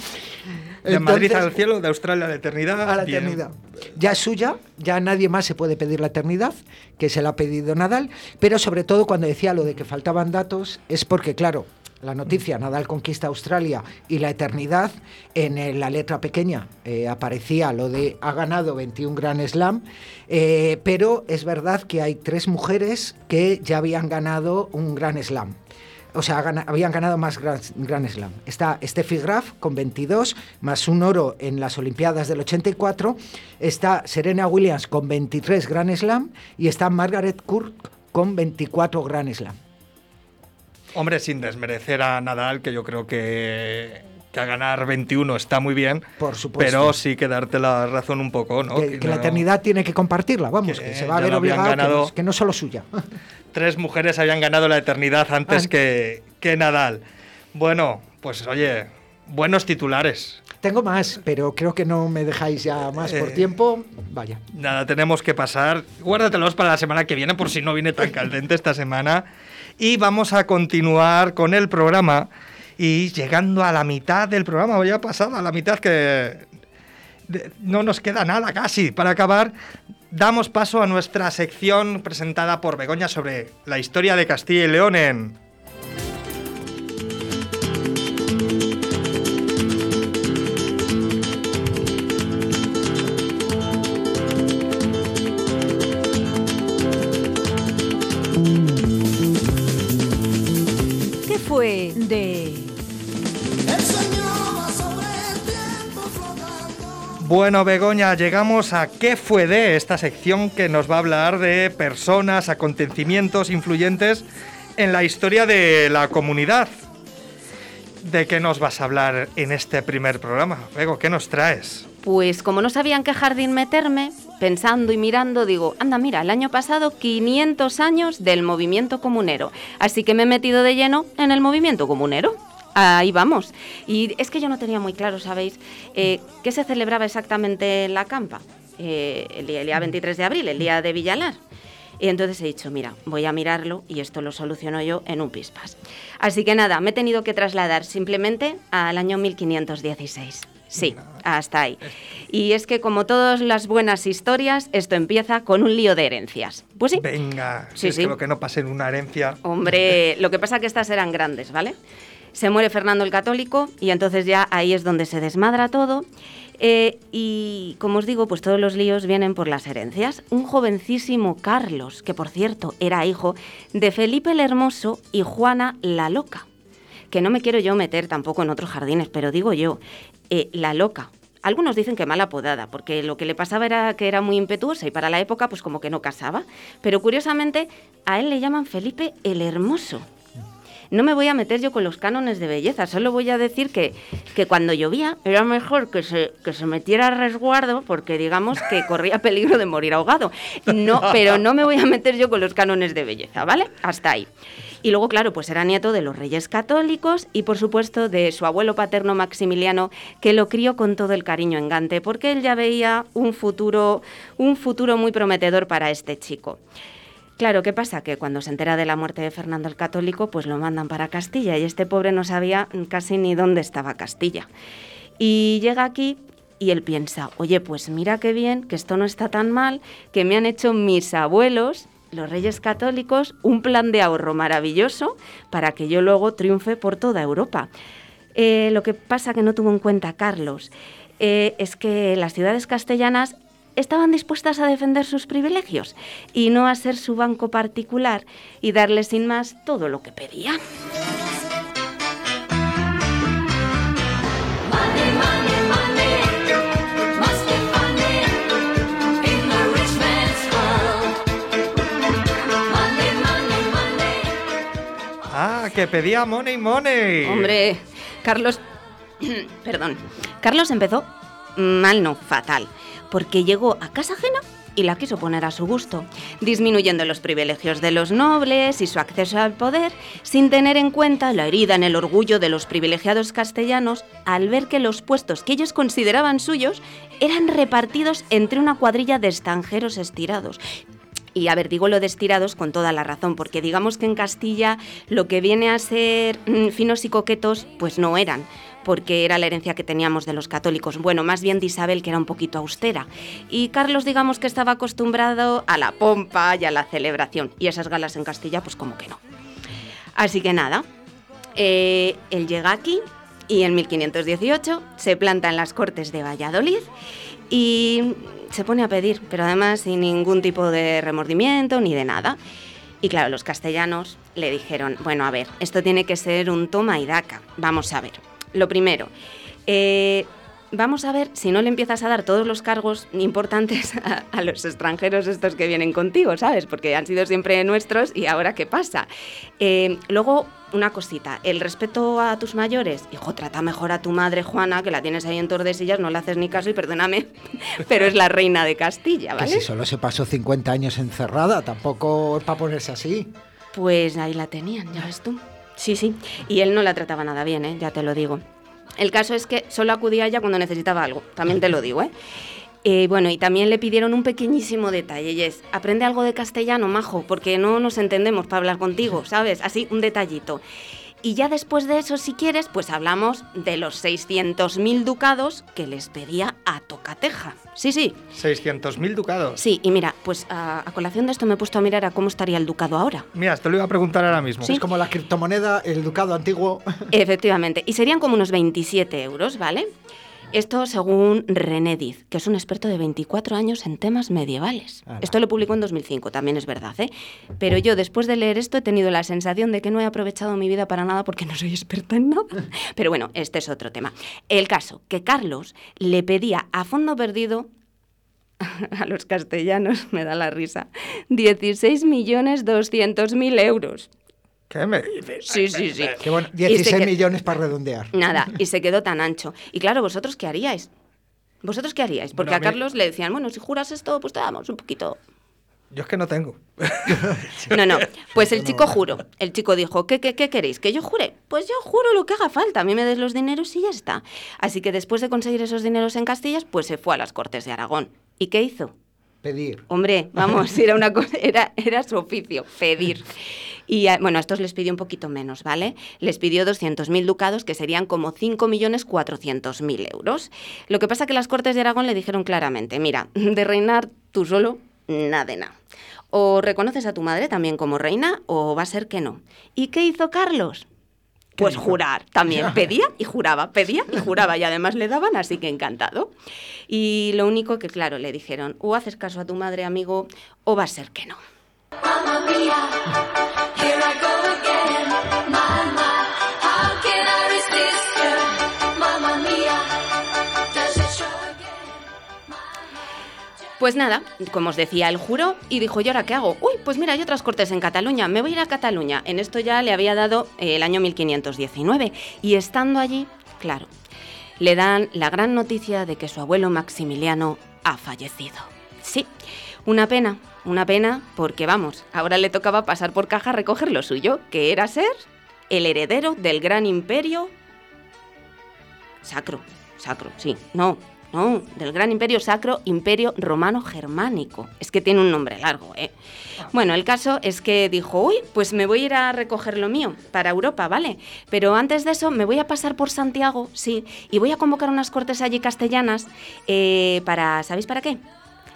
S2: De Madrid al cielo, de Australia a la eternidad.
S4: A la
S2: bien.
S4: eternidad. Ya es suya, ya nadie más se puede pedir la eternidad, que se la ha pedido Nadal, pero sobre todo cuando decía lo de que faltaban datos, es porque, claro, la noticia, Nadal conquista Australia y la eternidad, en la letra pequeña eh, aparecía lo de ha ganado 21 Grand Slam, eh, pero es verdad que hay tres mujeres que ya habían ganado un Grand Slam. O sea, habían ganado más Grand, Grand Slam. Está Steffi Graf con 22, más un oro en las Olimpiadas del 84. Está Serena Williams con 23 Grand Slam. Y está Margaret Court con 24 Grand Slam.
S2: Hombre, sin desmerecer a Nadal, que yo creo que, que a ganar 21 está muy bien.
S4: Por supuesto.
S2: Pero sí que darte la razón un poco, ¿no?
S4: que, que la
S2: no-
S4: eternidad tiene que compartirla, vamos,
S2: Que
S4: que, se va a ver obligado, que no-
S2: ganado.
S4: que no solo suya.
S2: Tres mujeres habían ganado la eternidad antes
S4: Ah.
S2: que, que Nadal. Bueno, pues oye, buenos titulares.
S4: Tengo más, pero creo que no me dejáis ya más por
S2: Eh.
S4: tiempo. Vaya.
S2: Nada, tenemos que pasar. Guárdatelos para la semana que viene por si no viene tan caldente esta semana. Y vamos a continuar con el programa. Y llegando a la mitad del programa, ya pasado a la mitad que no nos queda nada casi para acabar, damos paso a nuestra sección presentada por Begoña sobre la historia de Castilla y León en...
S1: de...
S2: Bueno, Begoña, llegamos a ¿Qué fue de esta sección que nos va a hablar de personas, acontecimientos influyentes en la historia de la comunidad? ¿De qué nos vas a hablar en este primer programa? Bego, ¿qué nos traes?
S3: Pues como no sabía en qué jardín meterme, pensando y mirando, digo, anda, mira, el año pasado 500 años del movimiento comunero. Así que me he metido de lleno en el movimiento comunero. Ahí vamos. Y es que yo no tenía muy claro, ¿sabéis? Eh, ¿Qué se celebraba exactamente en la campa? Eh, el, día, el día 23 de abril, el día de Villalar. Y entonces he dicho, mira, voy a mirarlo y esto lo soluciono yo en un pispas. Así que nada, me he tenido que trasladar simplemente al año 1516. Sí, hasta ahí. Y es que como todas las buenas historias, esto empieza con un lío de herencias. Pues sí.
S2: Venga,
S3: Sí,
S2: es
S3: sí.
S2: que lo que no pase en una herencia.
S3: Hombre, lo que pasa que estas eran grandes, ¿vale? Se muere Fernando el Católico y entonces ya ahí es donde se desmadra todo. Eh, y como os digo, pues todos los líos vienen por las herencias. Un jovencísimo Carlos, que por cierto era hijo de Felipe el Hermoso y Juana la Loca. Que no me quiero yo meter tampoco en otros jardines, pero digo yo, eh, la Loca, Algunos dicen que mal apodada, porque lo que le pasaba era que era muy impetuosa y para la época pues como que no casaba. Pero curiosamente a él le llaman Felipe el Hermoso. No me voy a meter yo con los cánones de belleza, solo voy a decir que, que cuando llovía era mejor que se, que se metiera a resguardo porque digamos que corría peligro de morir ahogado. No, pero no me voy a meter yo con los cánones de belleza, ¿vale? Hasta ahí. Y luego, claro, pues era nieto de los reyes católicos y, por supuesto, de su abuelo paterno Maximiliano, que lo crió con todo el cariño en Gante, porque él ya veía un futuro, un futuro muy prometedor para este chico. Claro, ¿qué pasa? Que cuando se entera de la muerte de Fernando el Católico, pues lo mandan para Castilla y este pobre no sabía casi ni dónde estaba Castilla. Y llega aquí y él piensa, oye, pues mira qué bien, que esto no está tan mal, que me han hecho mis abuelos, los reyes católicos, un plan de ahorro maravilloso para que yo luego triunfe por toda Europa. Eh, lo que pasa que no tuvo en cuenta Carlos eh, es que las ciudades castellanas estaban dispuestas a defender sus privilegios y no a ser su banco particular y darle sin más todo lo que pedían.
S2: Que pedía money, money.
S3: Hombre, Carlos... Perdón. Carlos empezó mal, no, fatal, porque llegó a casa ajena y la quiso poner a su gusto, disminuyendo los privilegios de los nobles y su acceso al poder, sin tener en cuenta la herida en el orgullo de los privilegiados castellanos al ver que los puestos que ellos consideraban suyos eran repartidos entre una cuadrilla de extranjeros estirados. Y a ver, digo lo de estirados con toda la razón, porque digamos que en Castilla lo que viene a ser mm, finos y coquetos, pues no eran, porque era la herencia que teníamos de los católicos. Bueno, más bien de Isabel, que era un poquito austera. Y Carlos, digamos que estaba acostumbrado a la pompa y a la celebración. Y esas galas en Castilla, pues como que no. Así que nada, eh, él llega aquí y en 1518 se planta en las Cortes de Valladolid y se pone a pedir, pero además sin ningún tipo de remordimiento ni de nada. Y claro, los castellanos le dijeron, bueno, a ver, esto tiene que ser un toma y daca. Vamos a ver. Lo primero, eh, vamos a ver si no le empiezas a dar todos los cargos importantes a, a los extranjeros estos que vienen contigo, ¿sabes? Porque han sido siempre nuestros y ahora qué pasa. Eh, luego, una cosita, el respeto a tus mayores. Hijo, trata mejor a tu madre Juana, que la tienes ahí en Tordesillas, no le haces ni caso y perdóname, pero es la reina de Castilla,
S4: Que
S3: ¿vale?
S4: si solo se pasó 50 años encerrada, tampoco es para ponerse así.
S3: Pues ahí la tenían, ya ves tú. Sí, sí. Y él no la trataba nada bien, ¿eh? ya te lo digo. El caso es que solo acudía ella cuando necesitaba algo, también te lo digo, ¿eh? Eh, bueno, y también le pidieron un pequeñísimo detalle, y es, aprende algo de castellano, majo, porque no nos entendemos para hablar contigo, ¿sabes? Así, un detallito. Y ya después de eso, si quieres, pues hablamos de los 600.000 ducados que les pedía a Tocateja. Sí, sí,
S2: 600.000 ducados.
S3: sí. Y mira, pues a, a colación de esto me he puesto a mirar a cómo estaría el ducado ahora.
S2: Mira, te lo iba a preguntar ahora mismo.
S3: Sí.
S4: Es como la criptomoneda, el ducado antiguo.
S3: Efectivamente, y serían como unos 27 euros, ¿vale? Esto según René Diz, que es un experto de 24 años en temas medievales.
S4: Ala.
S3: Esto lo publicó en 2005, también es verdad, ¿eh? Pero yo después de leer esto he tenido la sensación de que no he aprovechado mi vida para nada porque no soy experta en nada. Pero bueno, este es otro tema. El caso, que Carlos le pedía a fondo perdido a los castellanos, me da la risa, 16.200.000 euros.
S2: ¿Qué me dices?
S3: Sí, sí, sí.
S4: Bueno,
S3: se
S4: 16
S3: que-
S4: millones para redondear.
S3: Nada, y se quedó tan ancho. Y claro, ¿vosotros qué haríais? ¿Vosotros qué haríais? Porque
S2: Bueno, a
S3: a
S2: mí-
S3: Carlos le decían, bueno, si juras esto, pues te damos un poquito.
S2: Yo es que no tengo.
S3: No, no. Pues el chico juró. El chico dijo, ¿qué, qué, qué queréis? ¿Que yo jure? Pues yo juro lo que haga falta. A mí me des los dineros y ya está. Así que después de conseguir esos dineros en Castillas, pues se fue a las Cortes de Aragón. ¿Y qué hizo?
S4: Pedir.
S3: Hombre, vamos, era una cosa, era, era su oficio, pedir. Y a- bueno, a estos les pidió un poquito menos, ¿vale? Les pidió 200.000 ducados, que serían como 5.400.000 euros. Lo que pasa que las Cortes de Aragón le dijeron claramente, mira, de reinar tú solo, nada de nada. O reconoces a tu madre también como reina, o va a ser que no. ¿Y qué hizo Carlos? Pues jurar también. Pedía y juraba, pedía y juraba. Y además le daban, así que encantado. Y lo único que, claro, le dijeron, o haces caso a tu madre, amigo, o va a ser que no.
S7: Mamma mia, here I go again.
S3: Pues nada, como os decía, él juró y dijo, ¿y ahora qué hago? Uy, pues mira, hay otras cortes en Cataluña, me voy a ir a Cataluña. En esto ya le había dado eh, el año 1519 y estando allí, claro, le dan la gran noticia de que su abuelo Maximiliano ha fallecido. Sí, una pena, una pena porque vamos, ahora le tocaba pasar por caja a recoger lo suyo, que era ser el heredero del gran imperio sacro, sacro, sí, no, no, del gran imperio sacro, imperio romano germánico. Es que tiene un nombre largo, ¿eh? Bueno, el caso es que dijo, uy, pues me voy a ir a recoger lo mío para Europa, ¿vale? Pero antes de eso me voy a pasar por Santiago, sí, y voy a convocar unas cortes allí castellanas eh, para, ¿sabéis para qué?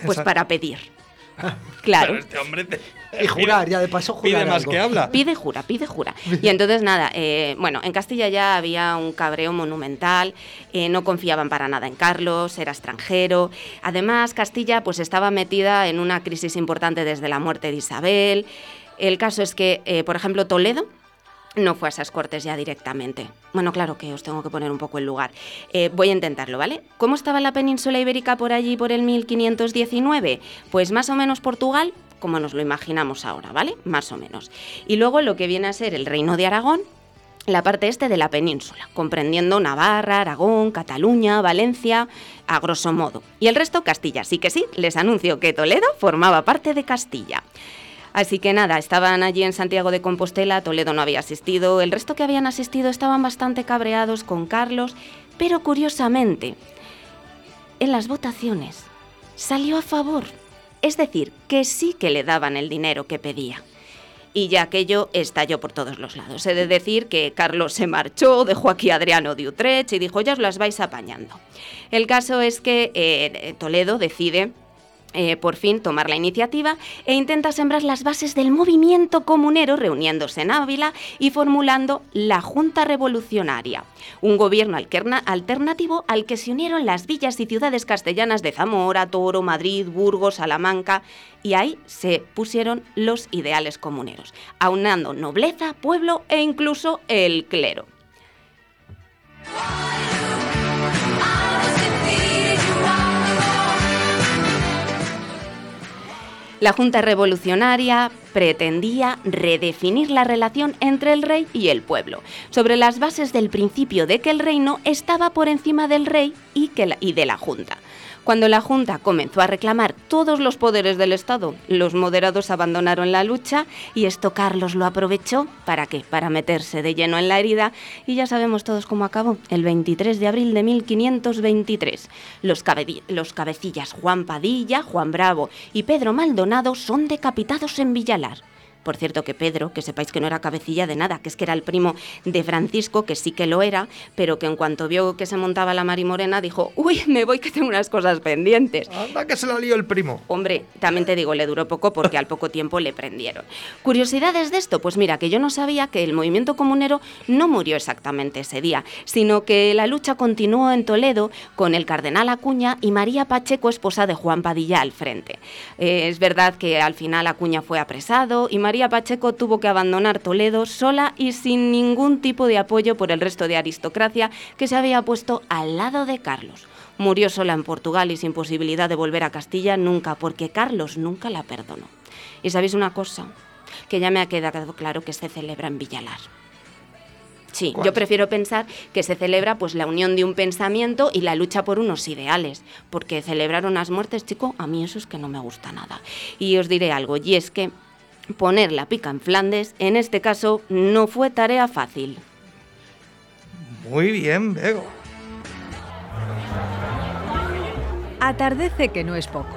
S3: Pues para pedir. Claro.
S2: Pero este hombre te-
S4: Y jurar, ya de paso jurar.
S2: pide más
S4: algo.
S2: que habla.
S3: Pide jura, pide jura. Y entonces nada, eh, bueno, en Castilla ya había un cabreo monumental, eh, no confiaban para nada en Carlos, era extranjero. Además, Castilla pues estaba metida en una crisis importante desde la muerte de Isabel. El caso es que, eh, por ejemplo, Toledo no fue a esas cortes ya directamente. Bueno, claro que os tengo que poner un poco el lugar. Eh, voy a intentarlo, ¿vale? ¿Cómo estaba la península ibérica por allí por el 1519? Pues más o menos Portugal, como nos lo imaginamos ahora, ¿vale? Más o menos. Y luego lo que viene a ser el reino de Aragón, la parte este de la península, comprendiendo Navarra, Aragón, Cataluña, Valencia, a grosso modo. Y el resto Castilla. Sí que sí, les anuncio que Toledo formaba parte de Castilla. Así que nada, estaban allí en Santiago de Compostela, Toledo no había asistido, el resto que habían asistido estaban bastante cabreados con Carlos, pero curiosamente, en las votaciones salió a favor. Es decir, que sí que le daban el dinero que pedía. Y ya aquello estalló por todos los lados. He de decir que Carlos se marchó, dejó aquí a Adriano de Utrecht y dijo, ya os las vais apañando. El caso es que eh, Toledo decide eh, por fin tomar la iniciativa e intenta sembrar las bases del movimiento comunero reuniéndose en Ávila y formulando la Junta Revolucionaria, un gobierno alterna- alternativo al que se unieron las villas y ciudades castellanas de Zamora, Toro, Madrid, Burgos, Salamanca y ahí se pusieron los ideales comuneros, aunando nobleza, pueblo e incluso el clero. La Junta Revolucionaria pretendía redefinir la relación entre el rey y el pueblo, sobre las bases del principio de que el reino estaba por encima del rey y, de la Junta. Cuando la Junta comenzó a reclamar todos los poderes del Estado, los moderados abandonaron la lucha y esto Carlos lo aprovechó para qué? Para meterse de lleno en la herida y ya sabemos todos cómo acabó, el 23 de abril de 1523. Los, los cabecillas Juan Padilla, Juan Bravo y Pedro Maldonado son decapitados en Villalar. Por cierto que Pedro, que sepáis que no era cabecilla de nada, que es que era el primo de Francisco, que sí que lo era, pero que en cuanto vio que se montaba la Marimorena dijo, uy, me voy que tengo unas cosas pendientes.
S2: Anda que se la lío el primo.
S3: Hombre, también te digo, le duró poco porque al poco tiempo le prendieron. Curiosidades de esto, pues mira, que yo no sabía que el movimiento comunero no murió exactamente ese día, sino que la lucha continuó en Toledo con el cardenal Acuña y María Pacheco, esposa de Juan Padilla, al frente. Eh, es verdad que al final Acuña fue apresado y María Pacheco tuvo que abandonar Toledo sola y sin ningún tipo de apoyo por el resto de aristocracia que se había puesto al lado de Carlos. Murió sola en Portugal y sin posibilidad de volver a Castilla nunca, porque Carlos nunca la perdonó. Y sabéis una cosa, que ya me ha quedado claro que se celebra en Villalar. Sí,
S2: ¿Cuál?
S3: yo prefiero pensar que se celebra pues la unión de un pensamiento y la lucha por unos ideales, porque celebrar unas muertes, chico, a mí eso es que no me gusta nada. Y os diré algo, y es que poner la pica en Flandes, en este caso, no fue tarea fácil.
S2: Muy bien, Bego.
S1: Atardece que no es poco.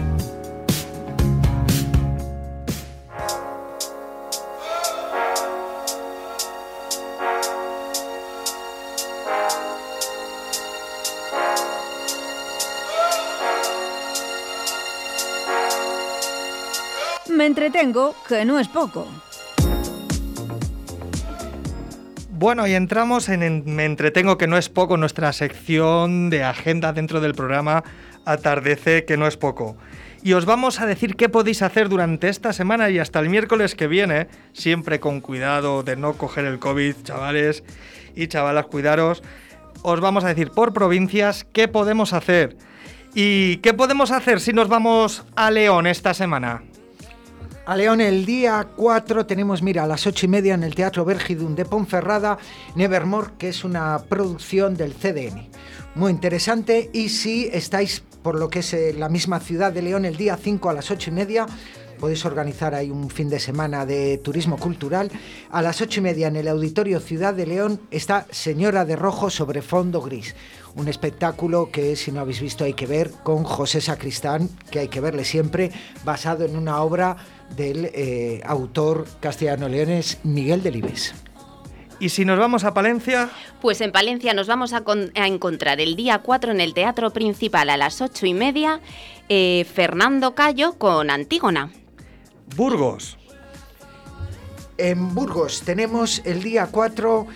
S1: Entretengo, que no es poco.
S2: Bueno, y entramos en, en Me entretengo, que no es poco, nuestra sección de agenda dentro del programa Atardece, que no es poco. Y os vamos a decir qué podéis hacer durante esta semana y hasta el miércoles que viene, siempre con cuidado de no coger el COVID, chavales y chavalas, cuidaros. Os vamos a decir por provincias qué podemos hacer. ¿Y qué podemos hacer si nos vamos a León esta semana?
S4: A León el día 4 tenemos, mira, a las 8 y media en el Teatro Vergidun de Ponferrada, Nevermore, que es una producción del CDN. Muy interesante y si estáis por lo que es eh, la misma ciudad de León el día 5 a las 8 y media, podéis organizar ahí un fin de semana de turismo cultural. A las 8 y media en el Auditorio Ciudad de León está Señora de Rojo sobre fondo gris. Un espectáculo que si no habéis visto hay que ver con José Sacristán, que hay que verle siempre, basado en una obra del eh, autor castellano-leones Miguel Delibes.
S2: Y si nos vamos a Palencia,
S3: Pues en Palencia nos vamos a, con- a encontrar el día 4 en el Teatro Principal a las 8 y media eh, Fernando Cayo con Antígona.
S2: Burgos.
S4: En Burgos tenemos el día 4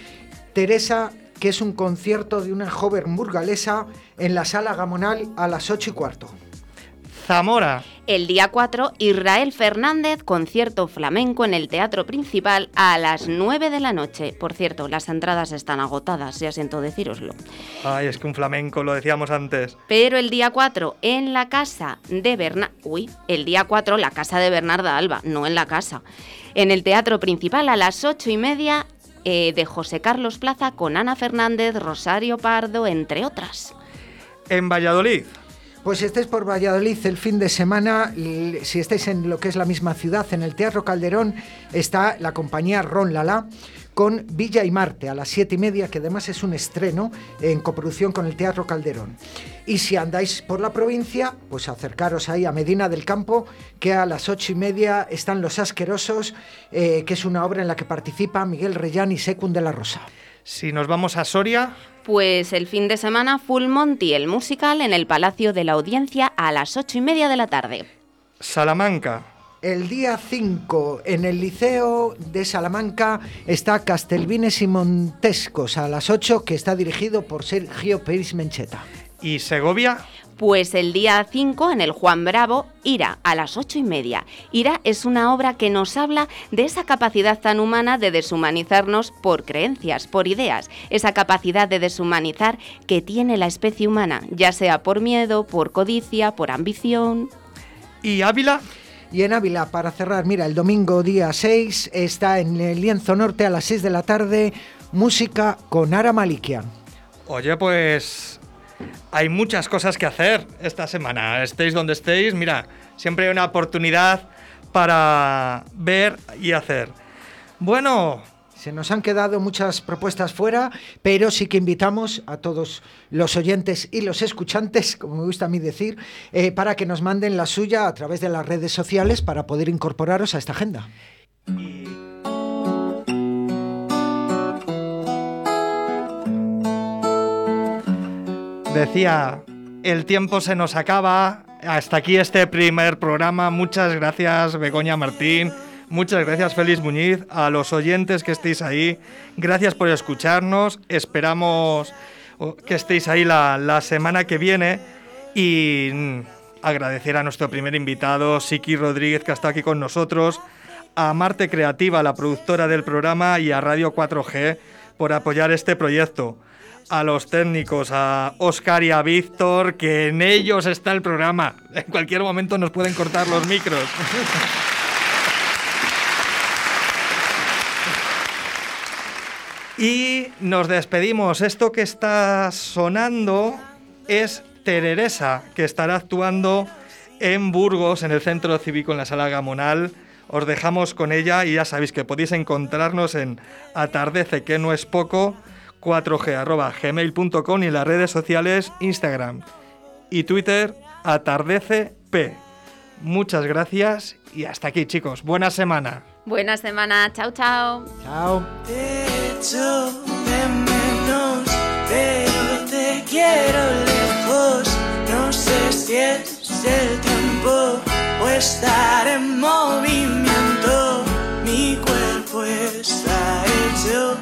S4: Teresa, que es un concierto de una joven burgalesa en la sala Gamonal a las 8 y cuarto.
S2: Zamora.
S3: El día 4 Israel Fernández, concierto flamenco en el Teatro Principal a las 9 de la noche. Por cierto, las entradas están agotadas, ya siento decíroslo.
S2: Ay, es que un flamenco, lo decíamos antes.
S3: Pero el día 4 en la casa de Bernarda... Uy, el día 4 la casa de Bernarda Alba, no en la casa. En el Teatro Principal a las 8 y media eh, de José Carlos Plaza con Ana Fernández, Rosario Pardo, entre otras.
S2: En Valladolid.
S4: Pues si estáis por Valladolid el fin de semana, si estáis en lo que es la misma ciudad, en el Teatro Calderón, está la compañía Ron Lala con Villa y Marte a las siete y media, que además es un estreno en coproducción con el Teatro Calderón. Y si andáis por la provincia, pues acercaros ahí a Medina del Campo, que a las ocho y media están Los Asquerosos, eh, que es una obra en la que participa Miguel Reyán y Secund de la Rosa.
S2: Si nos vamos a Soria,
S3: Pues el fin de semana Full Monty, el musical, en el Palacio de la Audiencia a las 8 y media de la tarde.
S2: Salamanca.
S4: El día 5 en el Liceo de Salamanca está Castelvines y Montescos a las 8 que está dirigido por Sergio Pérez Mencheta.
S2: Y Segovia.
S3: Pues el día 5 en el Juan Bravo, Ira, a las ocho y media. Ira es una obra que nos habla de esa capacidad tan humana de deshumanizarnos por creencias, por ideas, esa capacidad de deshumanizar que tiene la especie humana, ya sea por miedo, por codicia, por ambición.
S2: Y Ávila.
S4: Y en Ávila, para cerrar, mira, el domingo día 6 está en el Lienzo Norte a las 6 de la tarde, música con Ara Malikian.
S2: Oye, pues hay muchas cosas que hacer esta semana. Estéis donde estéis, mira, siempre hay una oportunidad para ver y hacer. Bueno,
S4: Se nos han quedado muchas propuestas fuera, pero sí que invitamos a todos los oyentes y los escuchantes, como me gusta a mí decir, eh, para que nos manden la suya a través de las redes sociales para poder incorporaros a esta agenda.
S2: Decía, el tiempo se nos acaba. Hasta aquí este primer programa. Muchas gracias, Begoña Martín. Muchas gracias, Félix Muñiz. A los oyentes que estéis ahí, gracias por escucharnos. Esperamos oh, que estéis ahí la, la semana que viene. Y agradecer a nuestro primer invitado, Siki Rodríguez, que estado aquí con nosotros. A Marte Creativa, la productora del programa, y a Radio 4G por apoyar este proyecto a los técnicos, a Oscar y a Víctor, que en ellos está el programa. En cualquier momento nos pueden cortar los micros. y nos despedimos. Esto que está sonando es Tereresa, que estará actuando en Burgos, en el Centro Cívico, en la Sala Gamonal. Os dejamos con ella y ya sabéis que podéis encontrarnos en Atardece, que no es poco, 4g.gmail.com y en las redes sociales Instagram y Twitter atardecep. Muchas gracias y hasta aquí chicos. Buena semana.
S3: Buena semana. Chao, chao.
S4: Chao.
S8: Quiero lejos, No sé si es el tiempo o estar en movimiento. Mi cuerpo está hecho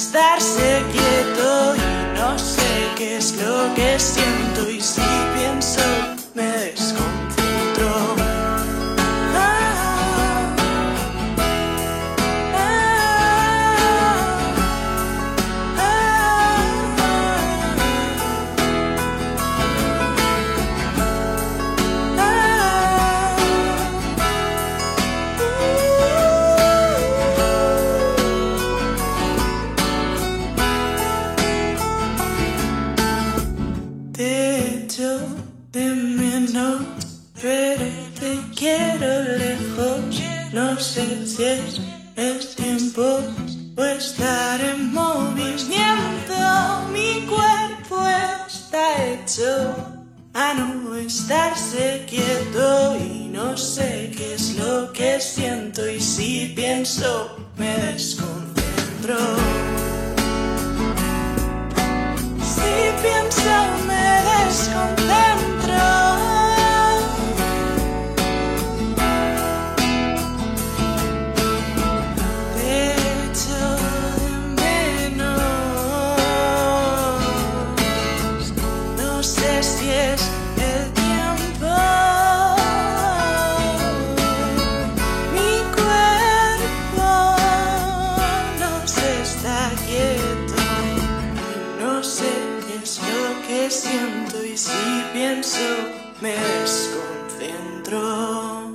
S8: estarse quieto y no sé qué es lo que siento y si pienso es tiempo o estar en movimiento. Mi cuerpo está hecho a no estarse quieto y no sé qué es lo que siento y si pienso me desconcentro. Si pienso me desconcentro. Me.